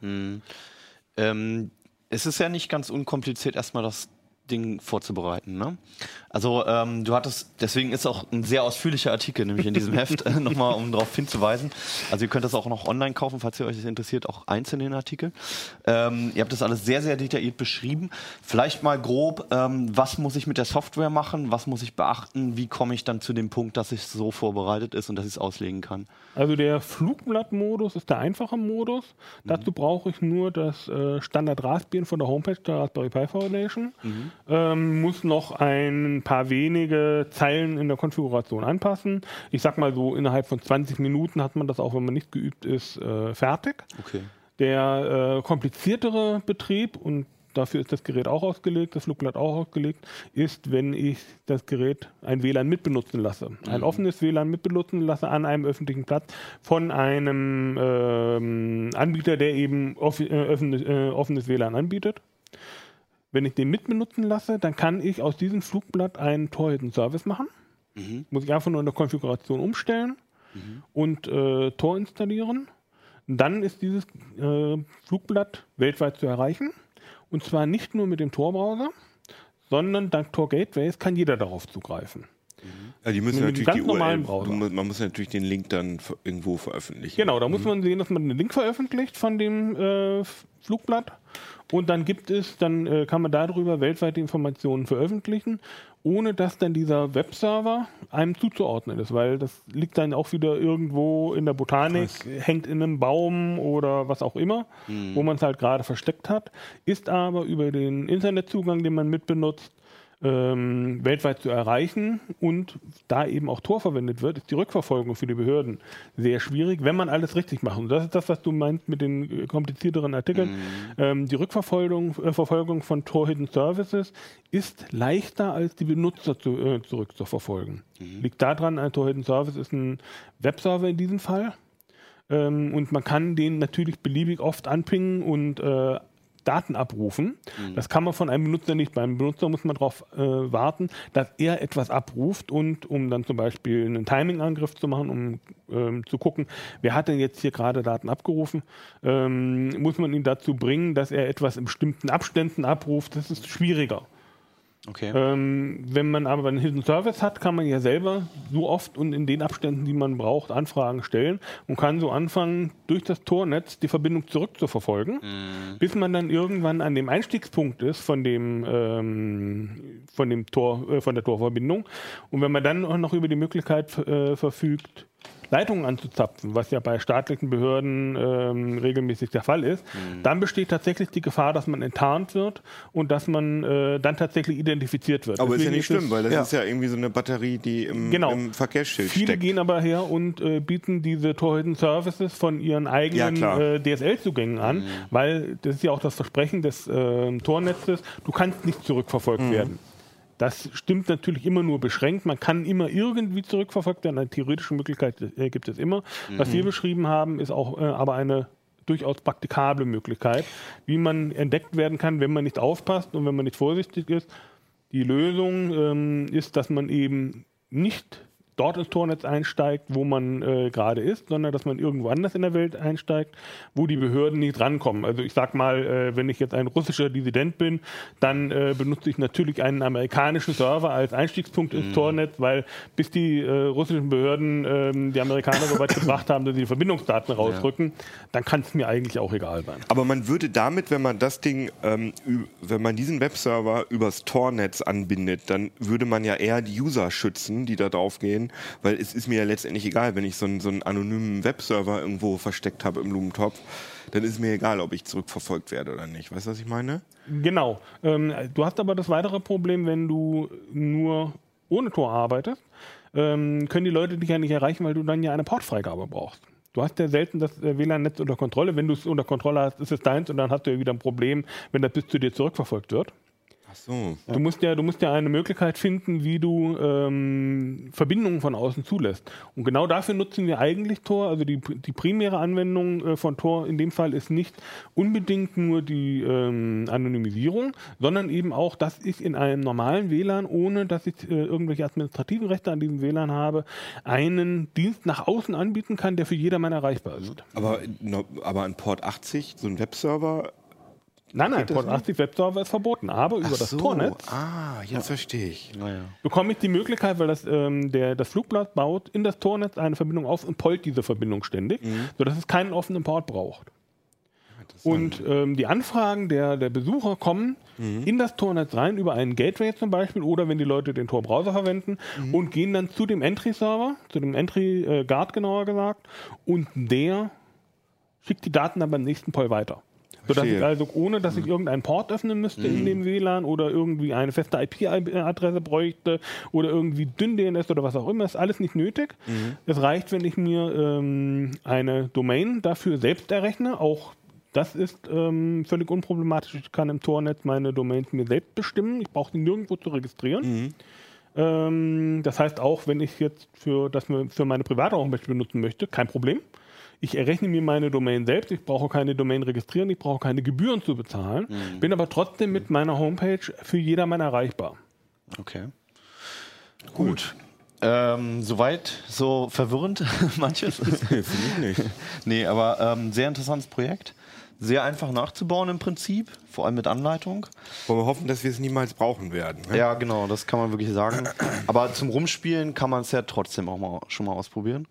ähm, es ist ja nicht ganz unkompliziert, erstmal das Ding vorzubereiten. Ne? Also ähm, du hattest, deswegen ist auch ein sehr ausführlicher Artikel, nämlich in diesem Heft, äh, nochmal um darauf hinzuweisen. Also ihr könnt das auch noch online kaufen, falls ihr euch das interessiert, auch einzelne Artikel. Ähm, ihr habt das alles sehr, sehr detailliert beschrieben. Vielleicht mal grob, ähm, was muss ich mit der Software machen, was muss ich beachten, wie komme ich dann zu dem Punkt, dass es so vorbereitet ist und dass ich es auslegen kann. Also der Flugblattmodus ist der einfache Modus. Mhm. Dazu brauche ich nur das äh, Standard Raspbian von der Homepage der Raspberry Pi Foundation. Mhm ähm, muss noch ein paar wenige Zeilen in der Konfiguration anpassen. Ich sag mal so, innerhalb von 20 Minuten hat man das auch, wenn man nicht geübt ist, äh, fertig. Okay. Der äh, kompliziertere Betrieb, und dafür ist das Gerät auch ausgelegt, das Flugblatt auch ausgelegt, ist, wenn ich das Gerät ein WLAN mitbenutzen lasse. Ein mhm. offenes WLAN mitbenutzen lasse an einem öffentlichen Platz von einem ähm, Anbieter, der eben off äh, offenes, äh, offenes WLAN anbietet. Wenn ich den mitbenutzen lasse, dann kann ich aus diesem Flugblatt einen Tor-Hidden-Service machen. Mhm. Muss ich einfach nur in der Konfiguration umstellen mhm. und äh, Tor installieren. Dann ist dieses äh, Flugblatt weltweit zu erreichen. Und zwar nicht nur mit dem Tor-Browser, sondern dank Tor-Gateways kann jeder darauf zugreifen. Ja, die müssen natürlich die URL, Browser. man muss natürlich den Link dann irgendwo veröffentlichen. Genau, da mhm. muss man sehen, dass man den Link veröffentlicht von dem äh, Flugblatt und dann gibt es, dann äh, kann man darüber weltweit die Informationen veröffentlichen, ohne dass dann dieser Webserver einem zuzuordnen ist, weil das liegt dann auch wieder irgendwo in der Botanik, Krass. hängt in einem Baum oder was auch immer, mhm. wo man es halt gerade versteckt hat, ist aber über den Internetzugang, den man mitbenutzt, ähm, weltweit zu erreichen und da eben auch Tor verwendet wird, ist die Rückverfolgung für die Behörden sehr schwierig, wenn man alles richtig macht. Und das ist das, was du meinst mit den äh, komplizierteren Artikeln. Mhm. Ähm, die Rückverfolgung äh, Verfolgung von Tor Hidden Services ist leichter als die Benutzer zu, äh, zurückzuverfolgen. Mhm. Liegt daran, ein Tor Hidden Service ist ein Webserver in diesem Fall. Ähm, und man kann den natürlich beliebig oft anpingen und äh, Daten abrufen. Mhm. Das kann man von einem Benutzer nicht. Beim Benutzer muss man darauf äh, warten, dass er etwas abruft und um dann zum Beispiel einen Timing-Angriff zu machen, um ähm, zu gucken, wer hat denn jetzt hier gerade Daten abgerufen, ähm, muss man ihn dazu bringen, dass er etwas in bestimmten Abständen abruft. Das ist schwieriger. Okay. Ähm, wenn man aber einen Hidden Service hat, kann man ja selber so oft und in den Abständen, die man braucht, Anfragen stellen und kann so anfangen, durch das Tornetz die Verbindung zurückzuverfolgen, mhm. bis man dann irgendwann an dem Einstiegspunkt ist von dem, ähm, von dem Tor, äh, von der Torverbindung. Und wenn man dann auch noch über die Möglichkeit äh, verfügt, Leitungen anzuzapfen, was ja bei staatlichen Behörden ähm, regelmäßig der Fall ist, mhm. dann besteht tatsächlich die Gefahr, dass man enttarnt wird und dass man äh, dann tatsächlich identifiziert wird. Aber Deswegen ist ja nicht schlimm, weil das ja. ist ja irgendwie so eine Batterie, die im, genau. im Verkehrsschild Viele steckt. gehen aber her und äh, bieten diese Torhidden Services von ihren eigenen ja, äh, DSL-Zugängen an, mhm. weil das ist ja auch das Versprechen des äh, Tornetzes, du kannst nicht zurückverfolgt mhm. werden. Das stimmt natürlich immer nur beschränkt. Man kann immer irgendwie zurückverfolgt werden. Eine theoretische Möglichkeit äh, gibt es immer. Mhm. Was wir mhm. beschrieben haben, ist auch äh, aber eine durchaus praktikable Möglichkeit, wie man entdeckt werden kann, wenn man nicht aufpasst und wenn man nicht vorsichtig ist. Die Lösung ähm, ist, dass man eben nicht dort ins Tornetz einsteigt, wo man äh, gerade ist, sondern dass man irgendwo anders in der Welt einsteigt, wo die Behörden nicht rankommen. Also ich sag mal, äh, wenn ich jetzt ein russischer Dissident bin, dann äh, benutze ich natürlich einen amerikanischen Server als Einstiegspunkt ins mhm. Tornetz, weil bis die äh, russischen Behörden ähm, die Amerikaner so weit gebracht haben, dass sie die Verbindungsdaten rausrücken, ja. dann kann es mir eigentlich auch egal sein. Aber man würde damit, wenn man das Ding, ähm, wenn man diesen Webserver übers Tornetz anbindet, dann würde man ja eher die User schützen, die da drauf gehen sein, weil es ist mir ja letztendlich egal, wenn ich so einen, so einen anonymen Webserver irgendwo versteckt habe im Blumentopf, dann ist mir egal, ob ich zurückverfolgt werde oder nicht. Weißt du, was ich meine? Genau. Ähm, du hast aber das weitere Problem, wenn du nur ohne Tor arbeitest, ähm, können die Leute dich ja nicht erreichen, weil du dann ja eine Portfreigabe brauchst. Du hast ja selten das äh, WLAN-Netz unter Kontrolle. Wenn du es unter Kontrolle hast, ist es deins und dann hast du ja wieder ein Problem, wenn das bis zu dir zurückverfolgt wird. Ach so. Du musst ja, du musst ja eine Möglichkeit finden, wie du ähm, Verbindungen von außen zulässt. Und genau dafür nutzen wir eigentlich Tor. Also die, die primäre Anwendung äh, von Tor in dem Fall ist nicht unbedingt nur die ähm, Anonymisierung, sondern eben auch, dass ich in einem normalen WLAN, ohne dass ich äh, irgendwelche administrativen Rechte an diesem WLAN habe, einen Dienst nach außen anbieten kann, der für jedermann erreichbar ist. Aber, aber an Port 80, so ein Webserver, Nein, nein, Geht das Port 80 Webserver ist verboten, aber über Ach das so. Tornetz Ah, jetzt verstehe ich. Naja. bekomme ich die Möglichkeit, weil das, ähm, der, das Flugblatt baut in das Tornetz eine Verbindung auf und pollt diese Verbindung ständig, sodass es keinen offenen Port braucht. Und ähm, die Anfragen der, der Besucher kommen in das Tornetz rein, über einen Gateway zum Beispiel, oder wenn die Leute den Tor-Browser verwenden und gehen dann zu dem Entry-Server, zu dem Entry-Guard genauer gesagt, und der schickt die Daten dann beim nächsten Poll weiter. Sodass ich also, ohne dass ich irgendeinen Port öffnen müsste in dem WLAN oder irgendwie eine feste IP-Adresse bräuchte oder irgendwie dünn DNS oder was auch immer, ist alles nicht nötig. Es reicht, wenn ich mir ähm, eine Domain dafür selbst errechne. Auch das ist ähm, völlig unproblematisch. Ich kann im Tornetz meine Domains mir selbst bestimmen. Ich brauche sie nirgendwo zu registrieren. Ähm, das heißt auch, wenn ich jetzt für das für meine private Homepage benutzen möchte, kein Problem. Ich errechne mir meine Domain selbst, ich brauche keine Domain registrieren, ich brauche keine Gebühren zu bezahlen, bin aber trotzdem mit meiner Homepage für jedermann erreichbar. Okay. Gut. Ähm, soweit, so verwirrend manches. Nee, finde ich nicht. nee, aber ähm, sehr interessantes Projekt. Sehr einfach nachzubauen im Prinzip, vor allem mit Anleitung. Wollen wir hoffen, dass wir es niemals brauchen werden. Ne? Ja, genau, das kann man wirklich sagen. Aber zum Rumspielen kann man es ja trotzdem auch mal schon mal ausprobieren.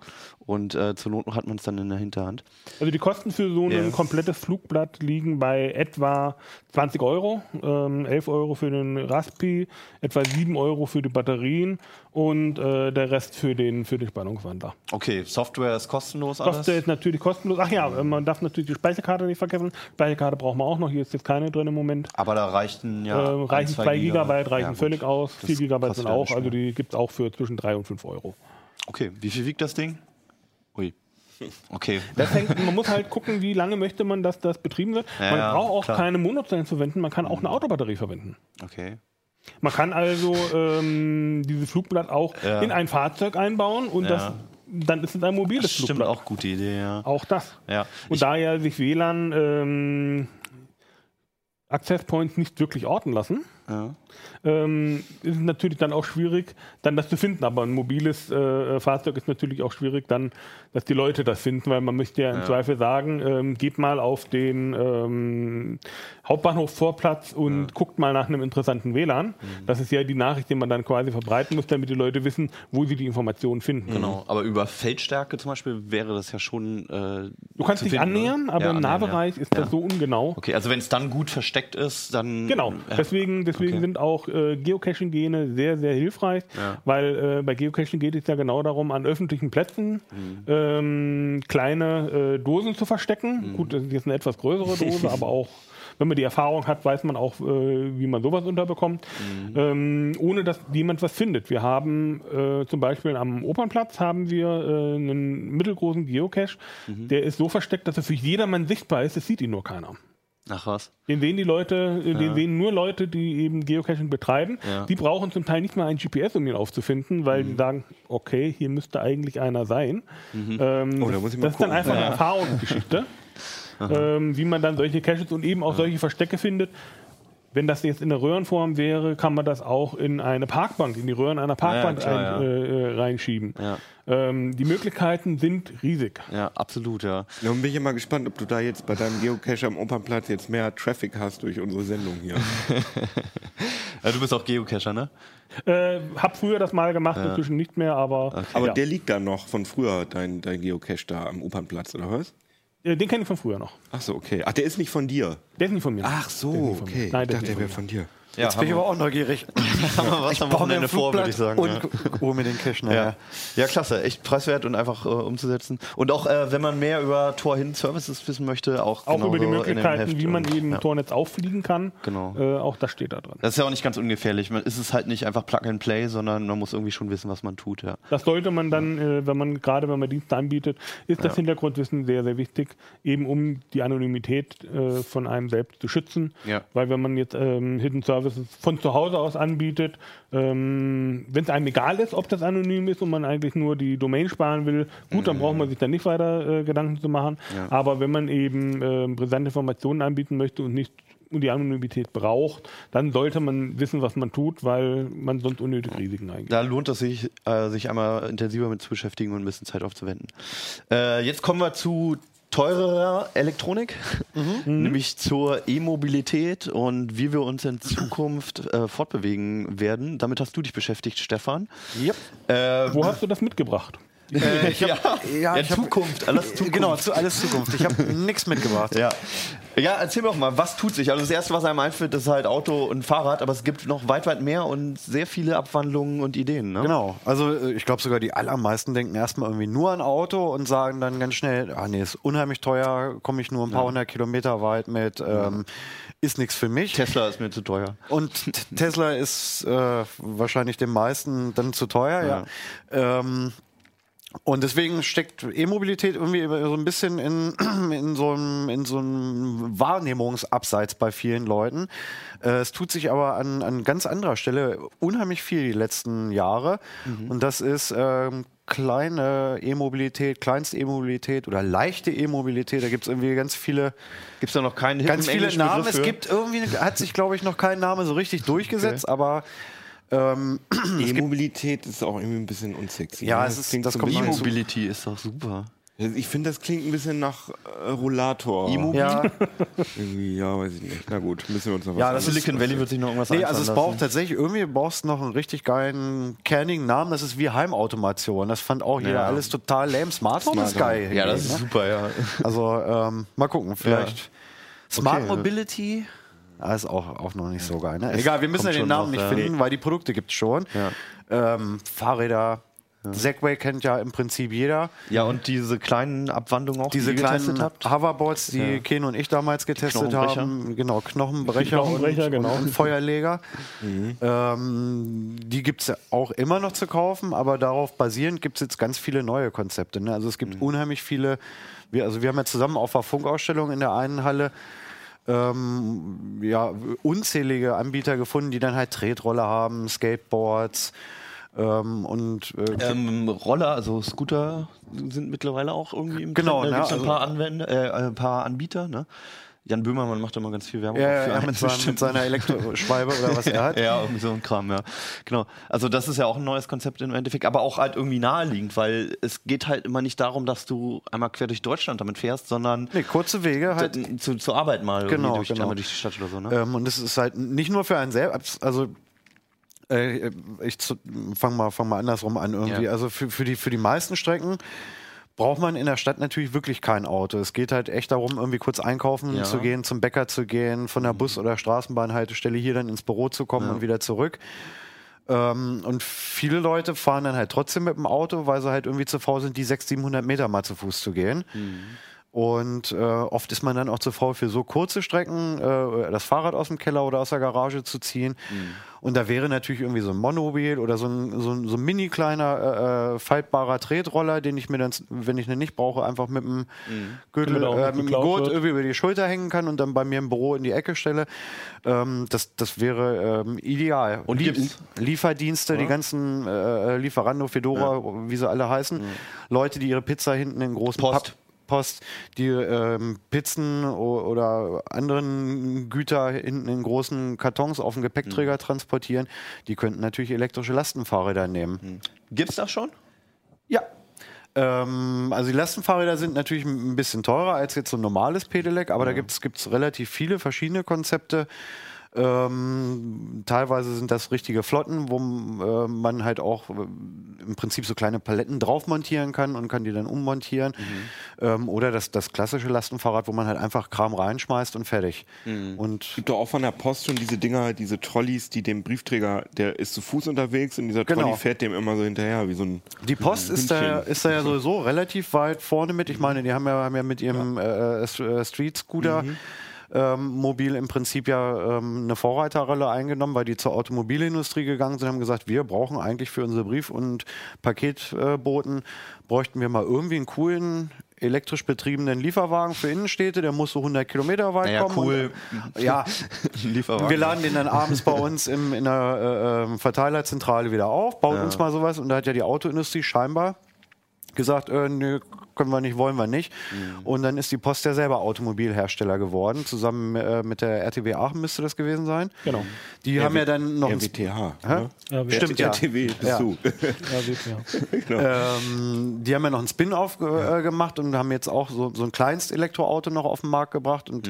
Und äh, zur Not hat man es dann in der Hinterhand. Also die Kosten für so ein Ja. komplettes Flugblatt liegen bei etwa 20 Euro, ähm, 11 Euro für den Raspi, etwa 7 Euro für die Batterien und äh, der Rest für den, für den Spannungswandler. Okay, Software ist kostenlos alles. Software ist natürlich kostenlos. Ach ja, man darf natürlich die Speicherkarte nicht vergessen. Speicherkarte brauchen wir auch noch. Hier ist jetzt keine drin im Moment. aber da reichten ja. äh, reichen zwei 2 Gigabyte, reichen Ja, völlig aus. Das 4 Gigabyte sind auch. Also die gibt es auch für zwischen 3 und 5 Euro. Okay, wie viel wiegt das Ding? Ui. Okay. Das hängt, man muss halt gucken, wie lange möchte man, dass das betrieben wird. Ja, man braucht auch klar. keine Monozellen verwenden, man kann auch eine Autobatterie verwenden. Okay. Man kann also ähm, dieses Flugblatt auch Ja. in ein Fahrzeug einbauen und Ja. das, dann ist es ein mobiles Das stimmt Flugblatt. auch gute Idee, ja. Auch das. Ja. Und da ja sich WLAN ähm, Access Points nicht wirklich orten lassen, ja. Ähm, ist es natürlich dann auch schwierig, dann das zu finden. Aber ein mobiles äh, Fahrzeug ist natürlich auch schwierig, dann, dass die Leute das finden, weil man möchte ja im Ja. Zweifel sagen, ähm, geht mal auf den ähm, Hauptbahnhofvorplatz und guckt mal nach einem interessanten WLAN. Mhm. Das ist ja die Nachricht, die man dann quasi verbreiten muss, damit die Leute wissen, wo sie die Informationen finden. Genau, aber über Feldstärke zum Beispiel wäre das ja schon. Äh, Du kannst dich finden, ne? annähern, aber Ja, im Nahbereich ja. ist das Ja. so ungenau. Okay, also wenn es dann gut versteckt ist, dann. Genau, Ja. deswegen, deswegen Okay. sind auch äh, Geocaching-Gene sehr, sehr hilfreich, Ja. weil äh, bei Geocaching geht es ja genau darum, an öffentlichen Plätzen Mhm. ähm, kleine äh, Dosen zu verstecken. Mhm. Gut, das ist jetzt eine etwas größere Dose, aber auch, wenn man die Erfahrung hat, weiß man auch, äh, wie man sowas unterbekommt, Mhm. ähm, ohne dass jemand was findet. Wir haben äh, zum Beispiel am Opernplatz haben wir äh, einen mittelgroßen Geocache, Mhm. der ist so versteckt, dass er für jedermann sichtbar ist, es sieht ihn nur keiner. Ach was. Den sehen die Leute, äh, den sehen nur Leute, die eben Geocaching betreiben. Ja. Die brauchen zum Teil nicht mal ein GPS, um ihn aufzufinden, weil die sagen, okay, hier müsste eigentlich einer sein. Ähm, Oh, da das, muss ich mal das ist dann gucken. einfach eine Erfahrungsgeschichte, ähm, wie man dann solche Caches und eben auch solche Verstecke findet. Wenn das jetzt in der Röhrenform wäre, kann man das auch in eine Parkbank, in die Röhren einer Parkbank klar, ein, äh, äh, reinschieben. Ja. Ähm, die Möglichkeiten sind riesig. Ja, absolut, ja. Nun bin ich immer gespannt, ob du da jetzt bei deinem Geocache am Opernplatz jetzt mehr Traffic hast durch unsere Sendung hier. ja du bist auch Geocacher, ne? Äh, hab früher das mal gemacht, inzwischen nicht mehr, aber, Aber ja. der liegt da noch von früher, dein, dein Geocache da am Opernplatz, oder was? Äh, den kenne ich von früher noch. Ach so, okay. Ach, der ist nicht von dir. Der ist nicht von mir. Ach so, okay. Nein, ich der dachte, der wäre von dir. Ja, Jetzt bin ich aber auch neugierig. haben wir was am baue mir Wochenende vor, würde ich sagen. und ja. mir den nachher. Ja. ja, klasse. Echt preiswert und einfach äh, umzusetzen. Und auch, äh, wenn man mehr über Tor hin Services wissen möchte, auch, Auch über die Möglichkeiten, wie man eben ja. Tornetz auffliegen kann. Genau. Äh, auch das steht da drin. Das ist ja auch nicht ganz ungefährlich. Man ist es halt nicht einfach Plug and Play, sondern man muss irgendwie schon wissen, was man tut. Ja. Das sollte man dann, äh, wenn man gerade wenn man Dienste anbietet, ist das Ja. Hintergrundwissen sehr, sehr wichtig, eben um die Anonymität äh, von einem selbst zu schützen. Ja. Weil wenn man jetzt ähm, Hidden Services von zu Hause aus anbietet, ähm, wenn es einem egal ist, ob das anonym ist und man eigentlich nur die Domain sparen will, gut, dann braucht man sich dann nicht weiter äh, Gedanken zu machen. Ja. Aber wenn man eben ähm, brisante Informationen anbieten möchte und nicht und die Anonymität braucht, dann sollte man wissen, was man tut, weil man sonst unnötig Risiken eingeht. Da lohnt es sich, äh, sich einmal intensiver mit zu beschäftigen und ein bisschen Zeit aufzuwenden. Äh, jetzt kommen wir zu teurerer Elektronik, nämlich zur E-Mobilität und wie wir uns in Zukunft äh, fortbewegen werden. Damit hast du dich beschäftigt, Stefan. Yep. Äh, Wo hast du das mitgebracht? Äh, ich hab, ja, ja, hab- Zukunft, alles Zukunft. Genau, zu, alles Zukunft. Ich habe nichts mitgebracht. Ja. ja, erzähl mir doch mal, was tut sich? Also das Erste, was einem einfällt, ist halt Auto und Fahrrad, aber es gibt noch weit, weit mehr und sehr viele Abwandlungen und Ideen. Ne? Genau, also äh, ich glaube sogar die allermeisten denken erstmal irgendwie nur an Auto und sagen dann ganz schnell, ah nee, ist unheimlich teuer, komme ich nur ein paar hundert Kilometer weit mit, ähm, ist nichts für mich. Tesla ist mir zu teuer. Und Tesla ist äh, wahrscheinlich den meisten dann zu teuer, ja. Ähm, und deswegen steckt E-Mobilität irgendwie so ein bisschen in, in, so einem, in so einem Wahrnehmungsabseits bei vielen Leuten. Äh, es tut sich aber an, an ganz anderer Stelle unheimlich viel die letzten Jahre. Und das ist ähm, kleine E-Mobilität, kleinste E-Mobilität oder leichte E-Mobilität. Da gibt es irgendwie ganz viele Gibt es da noch keinen ganz viele Namen. Es gibt irgendwie, hat sich, glaube ich, noch kein Name so richtig durchgesetzt, aber ähm, E-Mobilität ist auch irgendwie ein bisschen unsexy. Ja, ne? es ist- klingt das ein kommt. E-Mobility ist doch super. Ich finde, das klingt ein bisschen nach äh, Rollator. E-Mobil? ja, Irgendwie, ja, weiß ich nicht. Na gut, müssen wir uns noch was Ja, das Silicon Valley wird sich noch irgendwas nee, also es braucht tatsächlich irgendwie brauchst du noch einen richtig geilen kernigen Namen. Das ist wie Heimautomation. Das fand auch jeder Ja. alles total lame. Smart Home ist Smart geil. Ja, das ist hingegen, super, ja. ne? Also ähm, mal gucken, vielleicht Smart Okay, ja. Mobility. Ah, ist auch, auch noch nicht so geil. Ne? Egal, wir müssen ja den Namen noch, nicht ja. finden, weil die Produkte gibt es schon. Ähm, Fahrräder, Segway kennt ja im Prinzip jeder. Ja, und diese kleinen Abwandlungen auch, Diese die ihr kleinen getestet habt? Hoverboards, die Ja. Ken und ich damals getestet haben, genau, Knochenbrecher, Knochenbrecher, und, genau. und, Feuerleger. Ähm, die gibt es auch immer noch zu kaufen, aber darauf basierend gibt es jetzt ganz viele neue Konzepte. Ne? Also es gibt unheimlich viele, wir, also wir haben ja zusammen auf der Funkausstellung in der einen Halle ähm, ja, unzählige Anbieter gefunden, die dann halt Tretroller haben, Skateboards ähm, und äh, Ähm, Roller, also Scooter sind mittlerweile auch irgendwie im Genau, Trend. Da ne, gibt's ein also- paar Anwender, äh, ein paar Anbieter, ne? Jan Böhmermann macht immer ganz viel Werbung ja, für ja, einen mit, seinem, mit seiner Elektroschwalbe oder was er hat. Ja, irgendwie so ein Kram, ja. Genau. Also das ist ja auch ein neues Konzept im Endeffekt, aber auch halt irgendwie naheliegend, weil es geht halt immer nicht darum, dass du einmal quer durch Deutschland damit fährst, sondern Nee, kurze Wege halt. zu, zur Arbeit mal Genau, durch, genau. durch die Stadt oder so, ne? Ähm, und es ist halt nicht nur für einen selbst, also äh, ich fange mal, fang mal andersrum an irgendwie. Ja. Also für, für, die, für die meisten Strecken braucht man in der Stadt natürlich wirklich kein Auto. Es geht halt echt darum, irgendwie kurz einkaufen Ja. Mhm. zu gehen, zum Bäcker zu gehen, von der Bus- oder Straßenbahnhaltestelle hier dann ins Büro zu kommen und wieder zurück. Ähm, und viele Leute fahren dann halt trotzdem mit dem Auto, weil sie halt irgendwie zu faul sind, die 600, 700 Meter mal zu Fuß zu gehen. Und äh, oft ist man dann auch zu faul für so kurze Strecken, äh, das Fahrrad aus dem Keller oder aus der Garage zu ziehen. Und da wäre natürlich irgendwie so ein Monobil oder so ein, so ein, so ein mini kleiner äh, äh, faltbarer Tretroller, den ich mir dann, wenn ich ihn nicht brauche, einfach mit dem Gürtel, er auch äh, mit dem Gurt irgendwie über die Schulter hängen kann und dann bei mir im Büro in die Ecke stelle. Ähm, das, das wäre ähm, ideal. Und Lie-? Lieferdienste, die ganzen äh, Lieferando, Fedora, wie sie alle heißen. Leute, die ihre Pizza hinten in großen Post. Papp- Post, die ähm, Pizzen oder anderen Güter hinten in großen Kartons auf dem Gepäckträger transportieren, die könnten natürlich elektrische Lastenfahrräder nehmen. Gibt's das schon? Ja. Ähm, also die Lastenfahrräder sind natürlich ein bisschen teurer als jetzt so ein normales Pedelec, aber da gibt es relativ viele verschiedene Konzepte. Ähm, teilweise sind das richtige Flotten, wo äh, man halt auch äh, im Prinzip so kleine Paletten drauf montieren kann und kann die dann ummontieren. Ähm, oder das, das klassische Lastenfahrrad, wo man halt einfach Kram reinschmeißt und fertig. Und gibt doch auch von der Post schon diese Dinger, diese Trolleys, die dem Briefträger, der ist zu Fuß unterwegs und dieser Genau. Trolley fährt dem immer so hinterher, wie so ein. Die Post ist da, ist da ja sowieso relativ weit vorne mit. Ich meine, die haben ja, haben ja mit ihrem äh, St- äh, Street Scooter ähm, Mobil im Prinzip ja ähm, eine Vorreiterrolle eingenommen, weil die zur Automobilindustrie gegangen sind und haben gesagt, wir brauchen eigentlich für unsere Brief- und Paketboten, bräuchten wir mal irgendwie einen coolen elektrisch betriebenen Lieferwagen für Innenstädte, der muss so 100 Kilometer weit Naja, kommen. cool. Und, ja, Lieferwagen. wir laden den dann abends bei uns im, in der äh, ähm, Verteilerzentrale wieder auf, bauen uns mal sowas und da hat ja die Autoindustrie scheinbar gesagt, äh, nö, können wir nicht, wollen wir nicht. Mhm. Und dann ist die Post ja selber Automobilhersteller geworden. Zusammen äh, mit der RTW Aachen müsste das gewesen sein. Genau. Die haben ja dann noch ein RWTH. Ne? Ja, Stimmt, ja. RTW bist Ja. du. Ja. Ähm, die haben ja noch einen Spin-off äh, gemacht und haben jetzt auch so, so ein Kleinst-Elektroauto noch auf den Markt gebracht. Und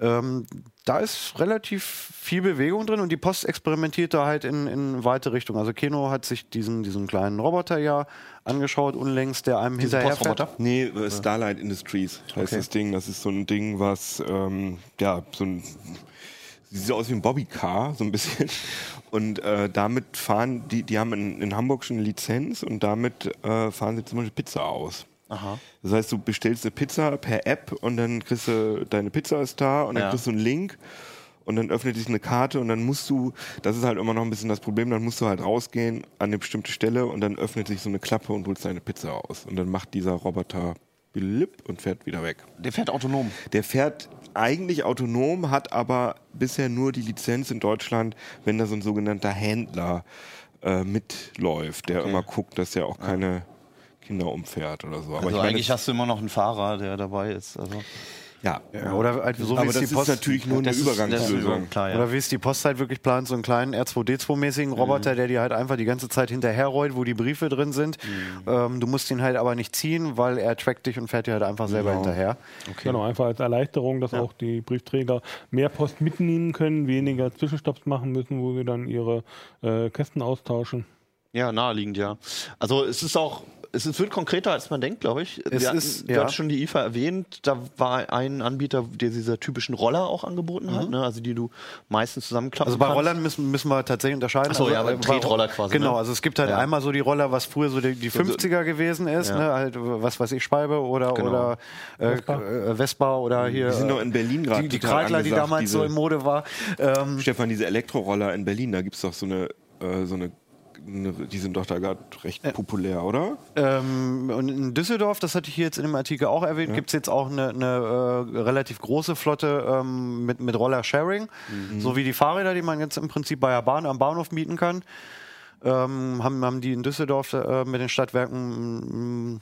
ähm, da ist relativ viel Bewegung drin und die Post experimentiert da halt in, in weite Richtungen. Also Keno hat sich diesen, diesen kleinen Roboter ja angeschaut, unlängst, der einem hinterher Postroboter? Nee, äh, Starlight Industries heißt das Ding. Das ist so ein Ding, was, ähm, ja, so ein. Sieht so aus wie ein Bobbycar, so ein bisschen. Und äh, damit fahren, die, die haben in, in Hamburg schon eine Lizenz und damit äh, fahren sie zum Beispiel Pizza aus. Aha. Das heißt, du bestellst eine Pizza per App und dann kriegst du, deine Pizza ist da und dann Ja. kriegst du einen Link und dann öffnet sich eine Karte und dann musst du, das ist halt immer noch ein bisschen das Problem, dann musst du halt rausgehen an eine bestimmte Stelle und dann öffnet sich so eine Klappe und holst deine Pizza aus. Und dann macht dieser Roboter blip und fährt wieder weg. Der fährt autonom. Der fährt eigentlich autonom, hat aber bisher nur die Lizenz in Deutschland, wenn da so ein sogenannter Händler äh, mitläuft, der immer guckt, dass er auch keine Kinder umfährt oder so. Aber Also ich meine, eigentlich hast du immer noch einen Fahrer, der dabei ist. Also ja. Ja, oder halt so wie aber es das die ist Post natürlich nur eine ist- ist Übergangslösung. Klar, ja. Oder wie es die Post halt wirklich plant, so einen kleinen R2D2-mäßigen Roboter, der dir halt einfach die ganze Zeit hinterherrollt, wo die Briefe drin sind. Ähm, du musst ihn halt aber nicht ziehen, weil er trackt dich und fährt dir halt einfach selber hinterher. Genau, einfach als Erleichterung, dass auch die Briefträger mehr Post mitnehmen können, weniger Zwischenstopps machen müssen, wo sie dann ihre äh, Kästen austauschen. Ja, naheliegend, ja. Also es ist auch, es ist, wird konkreter, als man denkt, glaube ich. Es Wir hatten- ist- du ja. hast schon die IFA erwähnt, da war ein Anbieter, der diese typischen Roller auch angeboten hat, ne? also die du meistens zusammenklappen Also bei kannst. Rollern müssen, müssen wir tatsächlich unterscheiden. Ach so, also, ja, aber äh, bei- Tretroller quasi, Genau, ne? also es gibt halt Ja. einmal so die Roller, was früher so die, die 50er gewesen ist, Ja. ne? halt, äh, was weiß ich, Speibe oder, Genau. oder äh, Vespa. Vespa. Äh, Vespa oder hier. Die sind äh, doch in Berlin gerade die, die Kreidler, die damals so diese- in Mode war. Ähm, Stefan, diese Elektroroller in Berlin, da gibt es doch so eine, äh, so eine, die sind doch da gerade recht populär, oder? Ähm, und in Düsseldorf, das hatte ich hier jetzt in dem Artikel auch erwähnt, gibt es jetzt auch eine, eine äh, relativ große Flotte ähm, mit, mit Roller-Sharing, so wie die Fahrräder, die man jetzt im Prinzip bei der Bahn am Bahnhof mieten kann. Ähm, haben, haben die in Düsseldorf äh, mit den Stadtwerken mm,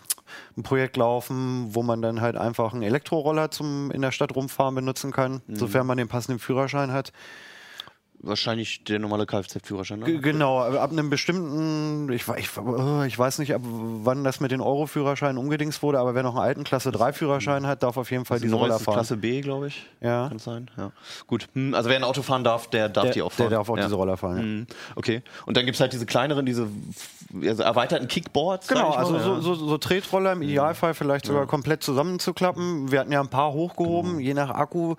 ein Projekt laufen, wo man dann halt einfach einen Elektroroller zum in der Stadt rumfahren benutzen kann, sofern man den passenden Führerschein hat. Wahrscheinlich der normale Kfz-Führerschein. Ne? genau, ab einem bestimmten, ich, ich, äh, ich weiß nicht, ab wann das mit den Euro-Führerscheinen umgedingst wurde, aber wer noch einen alten Klasse 3-Führerschein hat, darf auf jeden Fall diese Roller fahren. Klasse B, glaube ich. Ja. Kann sein. Ja. Gut. Hm, also wer ein Auto fahren darf, der darf der, die auch fahren. der darf auch ja. diese Roller fahren. Ja. Mhm. Okay. Und dann gibt es halt diese kleineren, diese also erweiterten Kickboards. Genau, also so, so, so Tretroller im Idealfall vielleicht sogar komplett zusammenzuklappen. Wir hatten ja ein paar hochgehoben, je nach Akku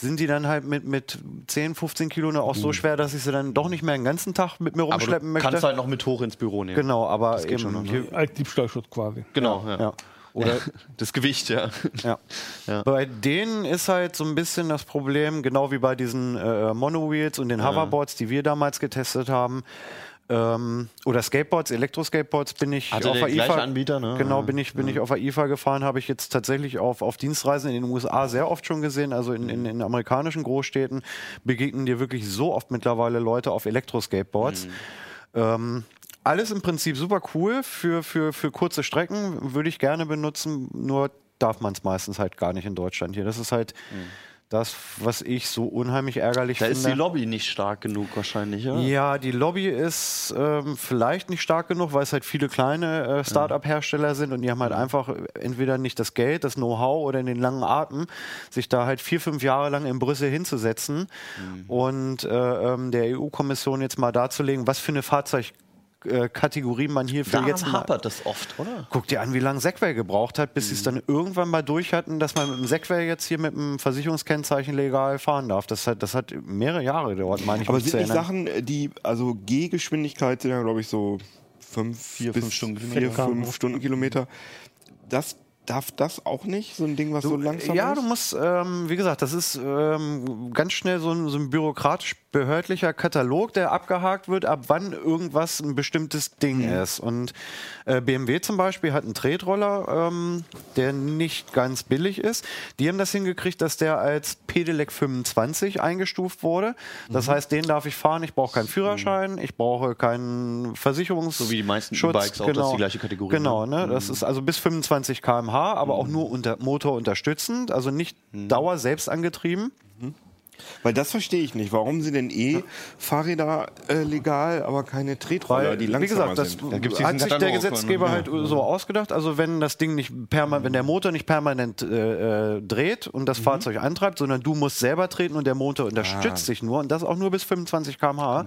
sind die dann halt mit, mit 10, 15 Kilo noch auch so schwer, dass ich sie dann doch nicht mehr den ganzen Tag mit mir Aber rumschleppen du möchte. kannst halt noch mit hoch ins Büro nehmen. genau, aber geht eben, schon ne? Als Diebstahlschutz quasi. Genau, ja. ja. Oder Das Gewicht, ja. Ja. Ja. Bei denen ist halt so ein bisschen das Problem, genau wie bei diesen äh, Monowheels und den Hoverboards, die wir damals getestet haben. Ähm, oder Skateboards, Elektroskateboards bin ich Hatte auf der IFA. Anbieter, ne? Genau, bin ich, bin ich auf der IFA gefahren, habe ich jetzt tatsächlich auf, auf Dienstreisen in den USA sehr oft schon gesehen, also in, in, in amerikanischen Großstädten begegnen dir wirklich so oft mittlerweile Leute auf Elektroskateboards. Mhm. Ähm, alles im Prinzip super cool für, für, für kurze Strecken, würde ich gerne benutzen, nur darf man es meistens halt gar nicht in Deutschland hier. Das ist halt das, was ich so unheimlich ärgerlich Da finde. ist die Lobby nicht stark genug wahrscheinlich, ja? Ja, die Lobby ist ähm, vielleicht nicht stark genug, weil es halt viele kleine äh, Start-up-Hersteller sind und die haben halt einfach entweder nicht das Geld, das Know-how oder den langen Atem, sich da halt vier, fünf Jahre lang in Brüssel hinzusetzen und äh, ähm, der EU-Kommission jetzt mal darzulegen, was für eine Fahrzeugkategorie man hierfür Daran jetzt mal hapert das oft, oder? Guck dir an, wie lange Segway gebraucht hat, bis sie es dann irgendwann mal durch hatten, dass man mit dem Segway jetzt hier mit dem Versicherungskennzeichen legal fahren darf. Das hat, das hat mehrere Jahre gedauert, meine ich. Aber sind zu nicht. Sachen, die, also G-Geschwindigkeit sind ja, glaube ich, so fünf, vier, fünf Stundenkilometer. vier, fünf Stundenkilometer. Das, darf das auch nicht? So ein Ding, was so langsam ja, ist? du musst, ähm, wie gesagt, das ist ähm, ganz schnell so ein, so ein bürokratisch-behördlicher Katalog, der abgehakt wird, ab wann irgendwas ein bestimmtes Ding ist. Und äh, BMW zum Beispiel hat einen Tretroller, ähm, der nicht ganz billig ist. Die haben das hingekriegt, dass der als Pedelec 25 eingestuft wurde. Das heißt, den darf ich fahren, ich brauche keinen Führerschein, ich brauche keinen Versicherungs So wie die meisten Schutz, E-Bikes auch, das ist die gleiche Kategorie, Genau, ne? ne? das ist also bis 25 km/h, aber auch nur unter Motor unterstützend, also nicht Dauer selbst angetrieben. Weil das verstehe ich nicht. Warum sind denn eh Fahrräder äh, legal, aber keine Tretroller, die wie langsamer gesagt, das sind? gibt's diesen hat sich der Gesetzgeber halt so ausgedacht. Also wenn das Ding nicht permanent, wenn der Motor nicht permanent äh, äh, dreht und Mhm. das Fahrzeug antreibt, sondern du musst selber treten und der Motor unterstützt dich nur und das auch nur bis 25 km/h,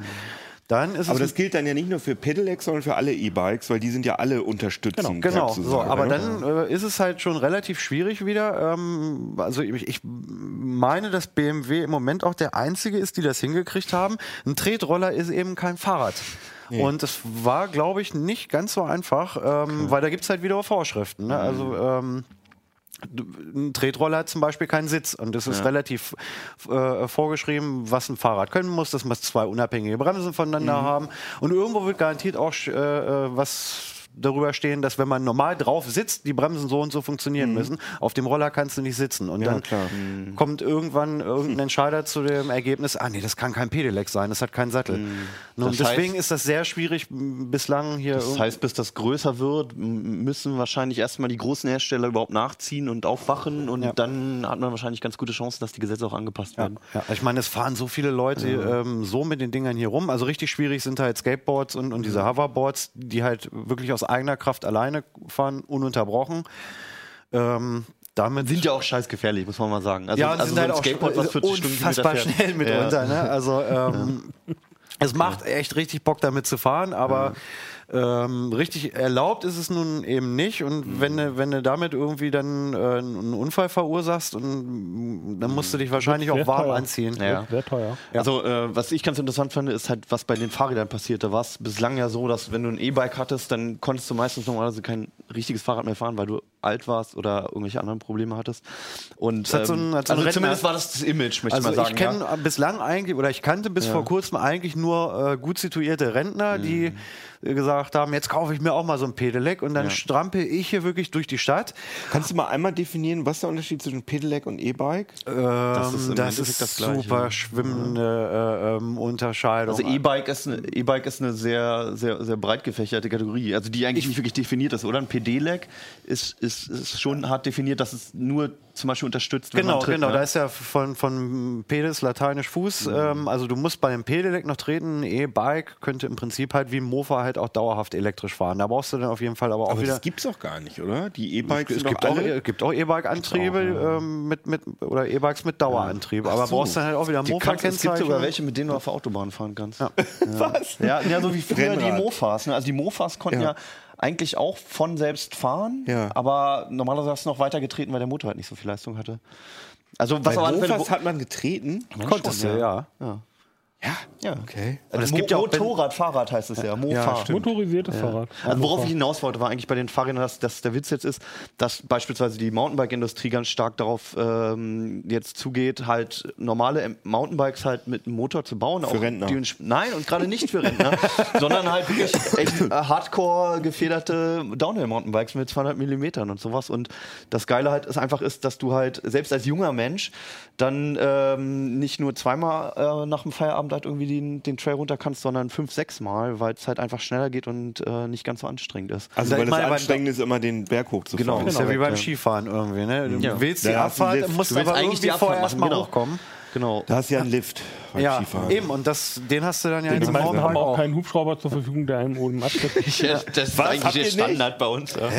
dann ist Aber das gilt dann ja nicht nur für Pedelecs, sondern für alle E-Bikes, weil die sind ja alle unterstützend. Genau, sozusagen, so, aber ne? dann äh, ist es halt schon relativ schwierig wieder. Ähm, also ich, ich meine, dass BMW im Moment auch der einzige ist, die das hingekriegt haben. Ein Tretroller ist eben kein Fahrrad. Und das war, glaube ich, nicht ganz so einfach, ähm, weil da gibt es halt wieder Vorschriften. Ne? Also ähm, ein Tretroller hat zum Beispiel keinen Sitz und es ist relativ äh, vorgeschrieben, was ein Fahrrad können muss. Das muss zwei unabhängige Bremsen voneinander haben und irgendwo wird garantiert auch äh, äh, was darüber stehen, dass wenn man normal drauf sitzt, die Bremsen so und so funktionieren müssen. Auf dem Roller kannst du nicht sitzen. Und dann klar. kommt irgendwann irgendein Entscheider zu dem Ergebnis, ah nee, das kann kein Pedelec sein, das hat keinen Sattel. Und Das deswegen heißt- ist das sehr schwierig bislang hier. Das heißt, bis das größer wird, müssen wahrscheinlich erstmal die großen Hersteller überhaupt nachziehen und aufwachen und Ja. dann hat man wahrscheinlich ganz gute Chancen, dass die Gesetze auch angepasst werden. Ja, ich meine, es fahren so viele Leute ähm, so mit den Dingern hier rum. Also richtig schwierig sind halt Skateboards und, und diese Hoverboards, die halt wirklich aus eigener Kraft alleine fahren, ununterbrochen. Ähm, damit Sind ja auch scheiß gefährlich, muss man mal sagen. Also, ja, und also sind so halt ein auch Skateboard, was 40 Stundenkilometer unfassbar fährt. schnell mitunter. Ne? Also ähm, es macht echt richtig Bock damit zu fahren, aber ähm, richtig erlaubt ist es nun eben nicht. Und wenn du wenn du damit irgendwie dann äh, einen Unfall verursachst, und, dann musst du dich wahrscheinlich auch warm teuer. anziehen. Ja. Sehr teuer. Also, äh, was ich ganz interessant fand, ist halt, was bei den Fahrrädern passiert. Da war es bislang ja so, dass wenn du ein E-Bike hattest, dann konntest du meistens normalerweise kein richtiges Fahrrad mehr fahren, weil du alt warst oder irgendwelche anderen Probleme hattest. Und Das hat so ein- ähm, hat so ein also Rentner- zumindest war das das Image, möchte Also ich mal ich sagen. kenne ja. bislang eigentlich, oder ich kannte bis vor kurzem eigentlich nur äh, gut situierte Rentner, die äh, gesagt haben, jetzt kaufe ich mir auch mal so ein Pedelec und dann Ja. strampel ich hier wirklich durch die Stadt. Kannst du mal einmal definieren, was der Unterschied zwischen Pedelec und E-Bike? Ähm, Das das ist im ist, das Gleiche, super ne? schwimmende äh, ähm, Unterscheidung. Also E-Bike ist eine E-Bike ist eine sehr sehr sehr breit gefächerte Kategorie, also die eigentlich nicht wirklich definiert ist, oder? Ein Pedelec ist, ist ist schon hart definiert, dass es nur zum Beispiel unterstützt, wenn Genau, man tritt, genau. ne? Da ist ja von, von Pedis lateinisch Fuß. Ähm, also du musst bei dem Pedelec noch treten. Ein E-Bike könnte im Prinzip halt wie ein Mofa halt auch dauerhaft elektrisch fahren. Da brauchst du dann auf jeden Fall aber auch Aber wieder. das gibt's auch gar nicht, oder? Die E-Bikes es gibt doch auch, alle... es gibt auch E-Bike-Antriebe ähm, mit, mit, oder E-Bikes mit Dauerantrieb. Aber so. brauchst dann halt auch wieder Die kannst, es gibt Mofa-Kennzeichen. sogar welche, mit denen du auf der Autobahn fahren kannst. Ja, Was? ja, ja so wie früher die Rennrad. Mofas. Ne? Also die Mofas konnten ja. Eigentlich auch von selbst fahren, Ja. aber normalerweise hast du noch weiter getreten, weil der Motor halt nicht so viel Leistung hatte. Also was Bei Fälle- Mofas hat man getreten? Konntest du, ja. ja. Ja. Ja. Okay. Also es Mo gibt ja auch- Motorrad, Fahrrad heißt es ja. Mofa. stimmt. Motorisiertes Fahrrad. Also worauf ich hinaus wollte, war eigentlich bei den Fahrrädern, dass, dass der Witz jetzt ist, dass beispielsweise die Mountainbike-Industrie ganz stark darauf ähm, jetzt zugeht, halt normale Mountainbikes halt mit einem Motor zu bauen. Für Rentner. Die, nein, und gerade nicht für Rentner, sondern halt wirklich echt äh, hardcore gefederte Downhill-Mountainbikes mit 200 Millimetern und sowas. Und das Geile halt ist einfach ist, dass du halt selbst als junger Mensch dann ähm, nicht nur zweimal äh, nach dem Feierabend halt irgendwie den, den Trail runter kannst, sondern fünf, sechs Mal, weil es halt einfach schneller geht und äh, nicht ganz so anstrengend ist. Also Ich weil aber- anstrengend ist, immer den Berg hochzufahren. Genau. Das ist ja wie beim. Skifahren irgendwie. Ne? Du Ja. willst die Da Abfahrt, musst Du willst aber eigentlich irgendwie die Abfahrt vorher erstmal genau. hochkommen. Genau. Da hast du ja einen Lift Ja, Skifahren. eben. Und das, den hast du dann ja in Die diesem meisten haben Mountainbike auch auch. keinen Hubschrauber zur Verfügung, der einem oben abtritt. Ja, das ist Was? eigentlich der Standard bei uns. Ja.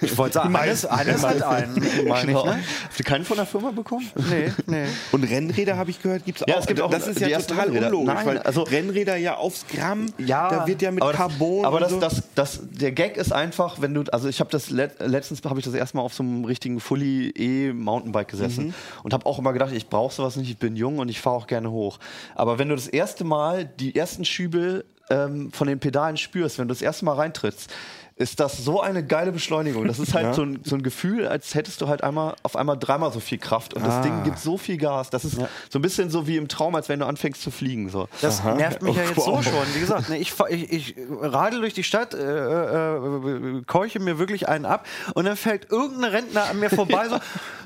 Ich wollte sagen, Hannes, Hannes hat einen, meine ich, Genau. ne? Habt ihr keinen von der Firma bekommen? Nee, nee. Und Rennräder habe ich gehört, gibt's auch. Ja, es gibt auch das ist ja total unlogisch, Nein, weil also- Rennräder ja aufs Gramm, Ja, da wird ja mit aber Carbon Das, aber das, so. das, das, der Gag ist einfach, wenn du, also ich habe das let, letztens habe ich das erstmal auf so einem richtigen Fully E Mountainbike gesessen Mhm. und habe auch immer gedacht, ich brauche sowas nicht, ich bin jung und ich fahre auch gerne hoch. Aber wenn du das erste Mal die ersten Schübel ähm, von den Pedalen spürst, wenn du das erste Mal reintrittst, ist das so eine geile Beschleunigung. Das ist halt Ja. so, ein, so ein Gefühl, als hättest du halt einmal auf einmal dreimal so viel Kraft und das Ah. Ding gibt so viel Gas. Das ist so ein bisschen so wie im Traum, als wenn du anfängst zu fliegen. So. Das nervt mich Oh, ja jetzt wow. so schon. Wie gesagt, ne, ich, ich, ich radel durch die Stadt, äh, äh, äh, keuche mir wirklich einen ab und dann fällt irgendein Rentner an mir vorbei, so,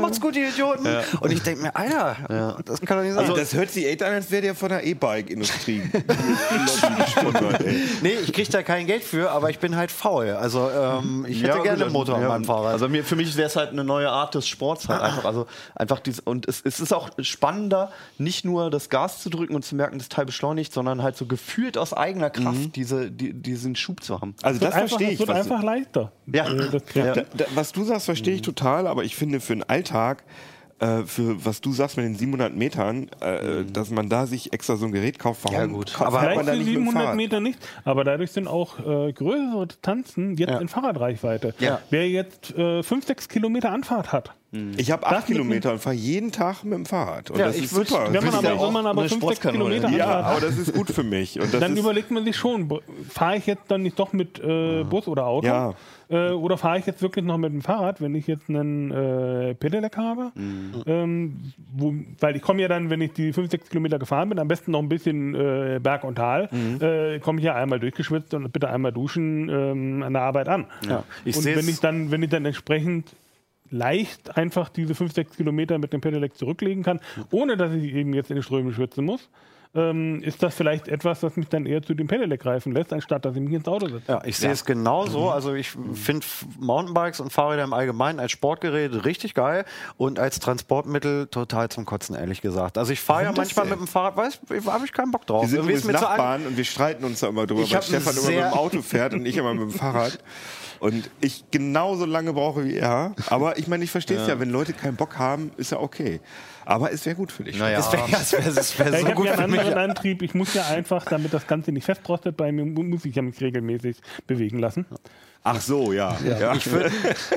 macht's gut, ihr Idioten. Und ich denke mir, Alter, das kann doch nicht sein. Also das hört sich echt an, als wäre der von der E-Bike-Industrie nee, ich krieg da kein Geld für, aber ich bin halt faul. Also ähm, ich hätte gerne einen Motor an meinem Fahrrad. Also mir, für mich wäre es halt eine neue Art des Sports halt einfach. Also einfach dies, und es, es ist auch spannender, nicht nur das Gas zu drücken und zu merken, das Teil beschleunigt, sondern halt so gefühlt aus eigener Kraft diese, die, diesen Schub zu haben. Also das einfach, verstehe es ich. wird was- einfach leichter. Ja. Äh, das Ja. Da, da, was du sagst, verstehe ich total, aber ich finde für den Alltag, äh, für was du sagst mit den 700 Metern, äh, dass man da sich extra so ein Gerät kauft, warum Ja, gut. kauft Aber man Vielleicht da für nicht mit dem 700 Fahrrad? Meter nicht, aber dadurch sind auch äh, größere Distanzen jetzt Ja. in Fahrradreichweite. Ja. Wer jetzt 5, 6 Kilometer Anfahrt hat, Ich habe acht Kilometer und fahre jeden Tag mit dem Fahrrad. Und Ja, das ist würd- super. wenn man aber, wenn man aber eine 5, 6 Sportkanone. Kilometer ja, Anfahrt hat, aber das ist gut für mich. Und das dann ist, überlegt man sich schon, fahre ich jetzt dann nicht doch mit äh, Bus oder Auto? Ja. Äh, oder fahre ich jetzt wirklich noch mit dem Fahrrad, wenn ich jetzt einen äh, Pedelec habe? Ähm, wo, weil ich komme ja dann, wenn ich die 5, 6 Kilometer gefahren bin, am besten noch ein bisschen äh, Berg und Tal, äh, komme ich ja einmal durchgeschwitzt und bitte einmal duschen ähm, an der Arbeit an. Ja. Ich und wenn ich dann, wenn ich dann entsprechend leicht einfach diese 5, 6 Kilometer mit dem Pedelec zurücklegen kann, ohne dass ich eben jetzt in die Ströme schwitzen muss, ähm, ist das vielleicht etwas, das mich dann eher zu dem Pedelec greifen lässt, anstatt dass ich mich ins Auto setze. Ja, ich sehe es genauso. Also ich finde Mountainbikes und Fahrräder im Allgemeinen als Sportgerät richtig geil und als Transportmittel total zum Kotzen, ehrlich gesagt. Also ich fahre ja manchmal denn? mit dem Fahrrad, weiß, da habe ich keinen Bock drauf. wir sind übrigens Nachbarn und wir streiten uns da immer drüber, Ich weil Stefan immer mit dem Auto fährt und ich immer mit dem Fahrrad. Und ich genauso lange brauche wie er. Aber ich meine, ich verstehe es ja. wenn Leute keinen Bock haben, ist ja okay. Aber es wäre gut für dich. Naja. Das wäre wär, wär Ja, ich so habe gut ja für einen mich. anderen Antrieb. Ich muss ja einfach, damit das Ganze nicht festprostet, bei mir mu- muss ich ja mich regelmäßig bewegen lassen. Ach so, ja. ja. Ich würde,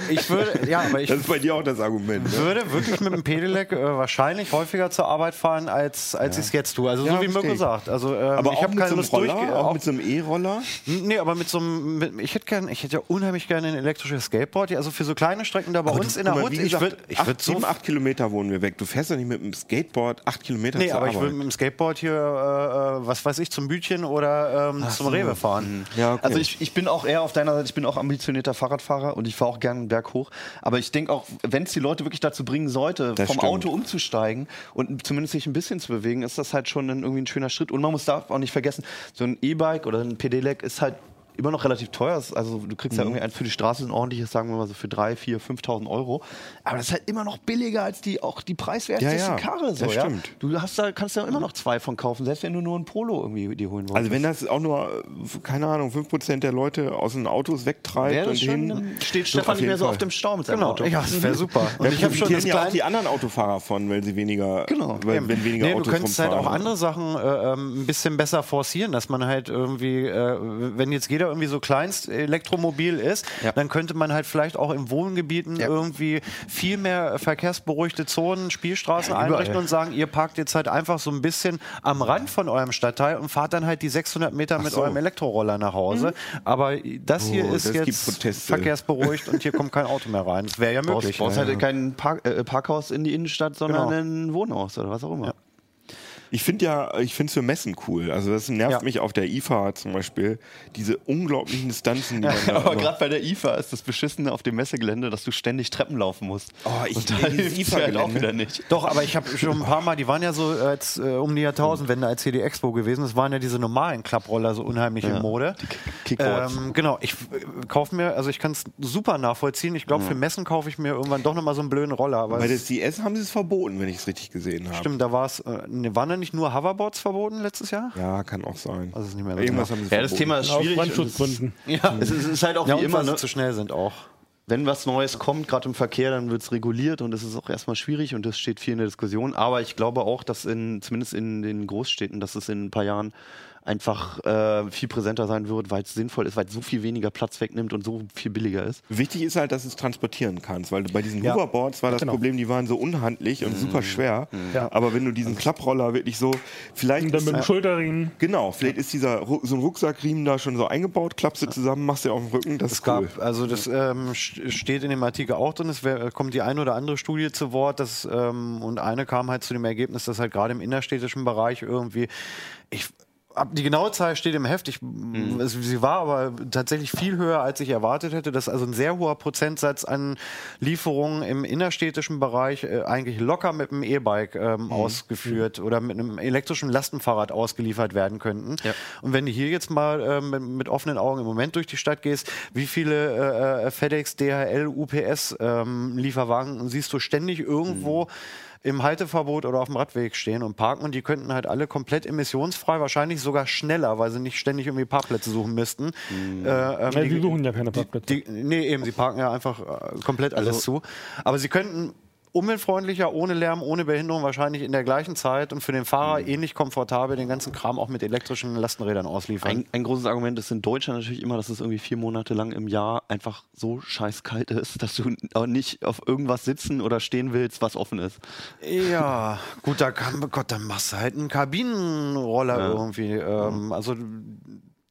ich würde, ja, aber ich das ist bei dir auch das Argument. Ne? würde wirklich mit dem Pedelec äh, wahrscheinlich häufiger zur Arbeit fahren, als, als ich es jetzt tue. Also Ja, so wie Mirko verstehe ich. sagt. Also, ähm, Aber ich auch habe mit keine so einem Lust durch. Roller, auch mit so einem E-Roller. Nee, aber mit so einem, mit, ich hätte gern, ich hätte ja unheimlich gerne ein elektrisches Skateboard. Ja, also für so kleine Strecken da bei Aber uns du- in der Hut. Ich gesagt, würde ich acht, würd so sieben, acht Kilometer wohnen wir weg. Du fährst doch nicht mit dem Skateboard acht Kilometer Nee, zur aber ich Arbeit. würde mit dem Skateboard hier, äh, äh, was weiß ich, zum Bütchen oder ähm, zum Rewe fahren. ja, okay. Also ich, ich bin auch eher auf deiner Seite, ich bin auch ambitionierter Fahrradfahrer und ich fahre auch gerne einen Berg hoch. Aber ich denke auch, wenn es die Leute wirklich dazu bringen sollte, Das vom stimmt. Auto umzusteigen und zumindest sich ein bisschen zu bewegen, ist das halt schon ein, irgendwie ein schöner Schritt. Und man muss da auch nicht vergessen, so ein E-Bike oder ein Pedelec ist halt immer noch relativ teuer. Also du kriegst Mhm. ja irgendwie eins für die Straße ein ordentliches, sagen wir mal so für 3, 4, 5.000 Euro. Aber das ist halt immer noch billiger als die auch die preiswerteste Ja, ja, Karre. So, das ja? stimmt. Du hast da, kannst da immer noch zwei von kaufen, selbst wenn du nur ein Polo irgendwie dir holen wolltest. Also wenn das auch nur, äh, keine Ahnung, 5% der Leute aus den Autos wegtreibt und schon, hin. dann steht Stefan nicht mehr so Fall. auf dem Stau mit seinem Genau, Auto. ja, das wäre super. Und ich habe schon das ja auch die anderen Autofahrer von, weil sie weniger, Genau. weil, wenn weniger Nee, du Autos könntest halt auch andere Sachen äh, ähm, ein bisschen besser forcieren, dass man halt irgendwie, äh, wenn jetzt jeder irgendwie so kleinst Elektromobil ist, Ja. dann könnte man halt vielleicht auch in Wohngebieten Ja. irgendwie viel mehr verkehrsberuhigte Zonen, Spielstraßen Ja, einrichten und sagen, ihr parkt jetzt halt einfach so ein bisschen am Rand von eurem Stadtteil und fahrt dann halt die 600 Meter mit so. eurem Elektroroller nach Hause. Aber das hier Oh, ist das jetzt verkehrsberuhigt und hier kommt kein Auto mehr rein. Das wäre ja Du möglich. brauchst halt kein Park, äh, Parkhaus in die Innenstadt, sondern Genau. ein Wohnhaus oder was auch immer. Ich finde ja, ich finde es für Messen cool. Also das nervt Ja. mich auf der IFA zum Beispiel, diese unglaublichen Distanzen, die man da Aber gerade bei der IFA ist das Beschissene auf dem Messegelände, dass du ständig Treppen laufen musst. Oh, ich Und da hilft's halt auch IFA-Gelände. wieder nicht. Doch, aber ich habe schon ein paar Mal, die waren ja so als, äh, um die Jahrtausendwende als hier die Expo gewesen. Es waren ja diese normalen Klapproller so unheimlich in Mode. Kickboards. Ähm, genau, ich äh, kaufe mir, also ich kann es super nachvollziehen. Ich glaube, für Messen kaufe ich mir irgendwann doch nochmal so einen blöden Roller. Bei der CS haben sie es verboten, wenn ich es richtig gesehen habe. stimmt, da war es, äh, ne, waren da nicht nur Hoverboards verboten letztes Jahr? Ja, kann auch sein. Also ist nicht mehr so Irgendwas haben sie Ja, das. Thema ist Aus schwierig. es, Brandschutzgründen. Ja, es, ist, es ist halt auch ja wie immer, ne? sie zu schnell sind auch. wenn was Neues kommt, gerade im Verkehr, dann wird es reguliert und es ist auch erstmal schwierig und das steht viel in der Diskussion. Aber ich glaube auch, dass in, zumindest in den Großstädten, dass es in ein paar Jahren einfach äh, viel präsenter sein wird, weil es sinnvoll ist, weil es so viel weniger Platz wegnimmt und so viel billiger ist. Wichtig ist halt, dass du es transportieren kannst, weil bei diesen Ja. Hoverboards war das Genau. Problem, die waren so unhandlich und super schwer. Ja. Aber wenn du diesen Klapproller wirklich so, vielleicht Und dann ist, mit dem Schulterriemen. genau, vielleicht ist dieser so ein Rucksackriemen da schon so eingebaut, klappst du zusammen, machst du auf den Rücken, das Es ist cool. gab, also das ähm, st- steht in dem Artikel auch drin, es wär, kommt die eine oder andere Studie zu Wort, dass, ähm, und eine kam halt zu dem Ergebnis, dass halt gerade im innerstädtischen Bereich irgendwie, ich die genaue Zahl steht im Heft, ich, es, sie war aber tatsächlich viel höher, als ich erwartet hätte, dass also ein sehr hoher Prozentsatz an Lieferungen im innerstädtischen Bereich äh, eigentlich locker mit einem E-Bike ähm, ausgeführt oder mit einem elektrischen Lastenfahrrad ausgeliefert werden könnten. Ja. Und wenn du hier jetzt mal ähm, mit, mit offenen Augen im Moment durch die Stadt gehst, wie viele äh, äh, FedEx, DHL, UPS ähm, Lieferwagen siehst du ständig irgendwo im Halteverbot oder auf dem Radweg stehen und parken und die könnten halt alle komplett emissionsfrei, wahrscheinlich sogar schneller, weil sie nicht ständig irgendwie Parkplätze suchen müssten. Äh, ähm, Ja, die suchen ja keine Parkplätze. die, nee, eben, sie parken ja einfach äh, komplett alles zu. Aber sie könnten umweltfreundlicher, ohne Lärm, ohne Behinderung, wahrscheinlich in der gleichen Zeit und für den Fahrer ähnlich komfortabel den ganzen Kram auch mit elektrischen Lastenrädern ausliefern. Ein, ein großes Argument ist in Deutschland natürlich immer, dass es irgendwie vier Monate lang im Jahr einfach so scheißkalt ist, dass du auch nicht auf irgendwas sitzen oder stehen willst, was offen ist. Ja, gut, da kann, Gott, dann machst du halt einen Kabinenroller irgendwie. Ähm, also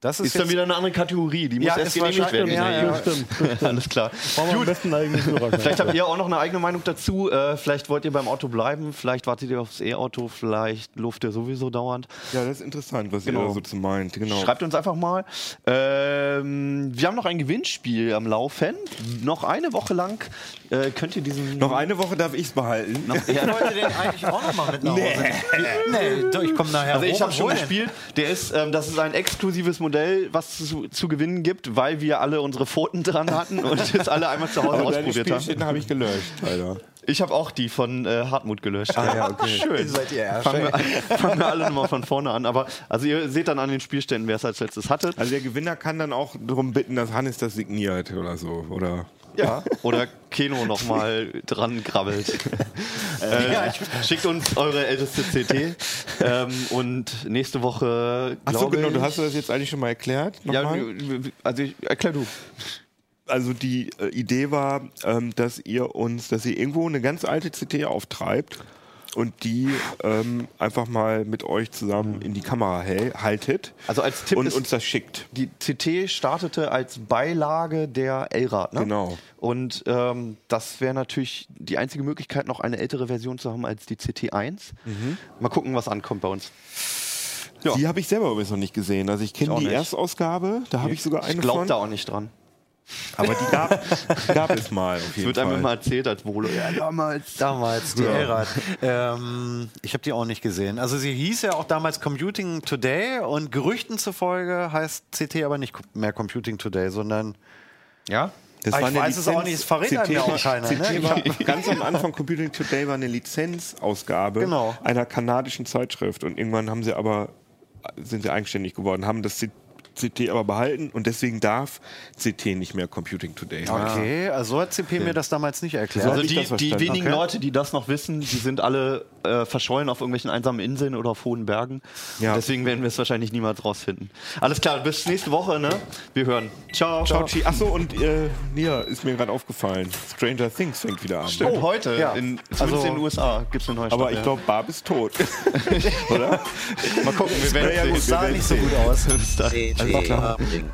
das ist, Ist dann wieder eine andere Kategorie, die muss Ja, erst genehmigt werden. wahrscheinlich- ja, ja. Stimmt. Alles klar. Führerschein. Vielleicht habt ihr auch noch eine eigene Meinung dazu. Äh, vielleicht wollt ihr beim Auto bleiben, vielleicht wartet ihr aufs E-Auto, vielleicht luft ihr sowieso dauernd. Ja, das ist interessant, was Genau. ihr da so zu meint. Genau. Schreibt uns einfach mal. Ähm, wir haben noch ein Gewinnspiel am Laufen. Noch eine Woche lang äh, könnt ihr diesen. Noch eine Woche darf ich es behalten. Noch, Ich wollte den eigentlich auch noch mal mit nach Hause. Nee, doch, ich komme nachher Also ich habe schon gespielt. Der ist, ähm, das ist ein exklusives Modell, was zu, zu gewinnen gibt, weil wir alle unsere Pfoten dran hatten und es alle einmal zu Hause Aber deine ausprobiert haben. Spielstätten habe ich gelöscht, Alter. Ich habe auch die von äh, Hartmut gelöscht. Ah, ja, okay. Schön. Seid ihr. Fangen wir, an- fangen wir alle nochmal von vorne an. Aber also ihr seht dann an den Spielständen, wer es als letztes hatte. Also der Gewinner kann dann auch darum bitten, dass Hannes das signiert oder so. Oder Ja. Oder Keno nochmal dran grabbelt. äh, schickt uns eure älteste CT. Ähm, und nächste Woche. Achso, genau, ich, du hast das jetzt eigentlich schon mal erklärt. Ja, Nochmal? also ich, erklär du. also die äh, Idee war, ähm, dass ihr uns, dass ihr irgendwo eine ganz alte CT auftreibt und die ähm, einfach mal mit euch zusammen in die Kamera haltet Also als Tipp und uns das schickt. Die CT startete als Beilage der L-Rad. Ne? Genau. Und ähm, das wäre natürlich die einzige Möglichkeit, noch eine ältere Version zu haben als die CT1. Mal gucken, was ankommt bei uns. Ja. Die habe ich selber übrigens noch nicht gesehen. Also ich kenne die nicht. Erstausgabe, da habe ich sogar eine Ich glaube da auch nicht dran. Aber die gab, gab es mal auf Es wird einem Fall. immer erzählt als Volo. Ja, damals. Damals, die Elrad. Ähm, ich habe die auch nicht gesehen. Also sie hieß ja auch damals Computing Today und Gerüchten zufolge heißt CT aber nicht mehr Computing Today, sondern Ja? Das Ah, ich war eine weiß es auch nicht, es verrät einem ja auch keiner, CT ne? war ganz am Anfang Computing Today war eine Lizenzausgabe Genau. einer kanadischen Zeitschrift und irgendwann haben sie aber sind sie eigenständig geworden, haben das C- CT aber behalten und deswegen darf CT nicht mehr Computing Today. heißen. okay, also so hat CP mir das damals nicht erklärt. So Also die, die wenigen Okay. Leute, die das noch wissen, die sind alle äh, verschollen auf irgendwelchen einsamen Inseln oder auf hohen Bergen. Ja. Deswegen werden wir es wahrscheinlich niemals rausfinden. Alles klar, bis nächste Woche, ne? Wir hören. Ciao. Ciao, Chi. Achso, und äh, ja, ist mir gerade aufgefallen. Stranger Things fängt wieder an. Stimmt, heute. ja. In, Also- in den USA gibt es eine neue Aber Staffel. ich glaube, Barb ist tot. Oder? Mal gucken, wir werden Ja, gut, sehen. wir sah werden nicht so gut aus. Bis dann. CT Uplink.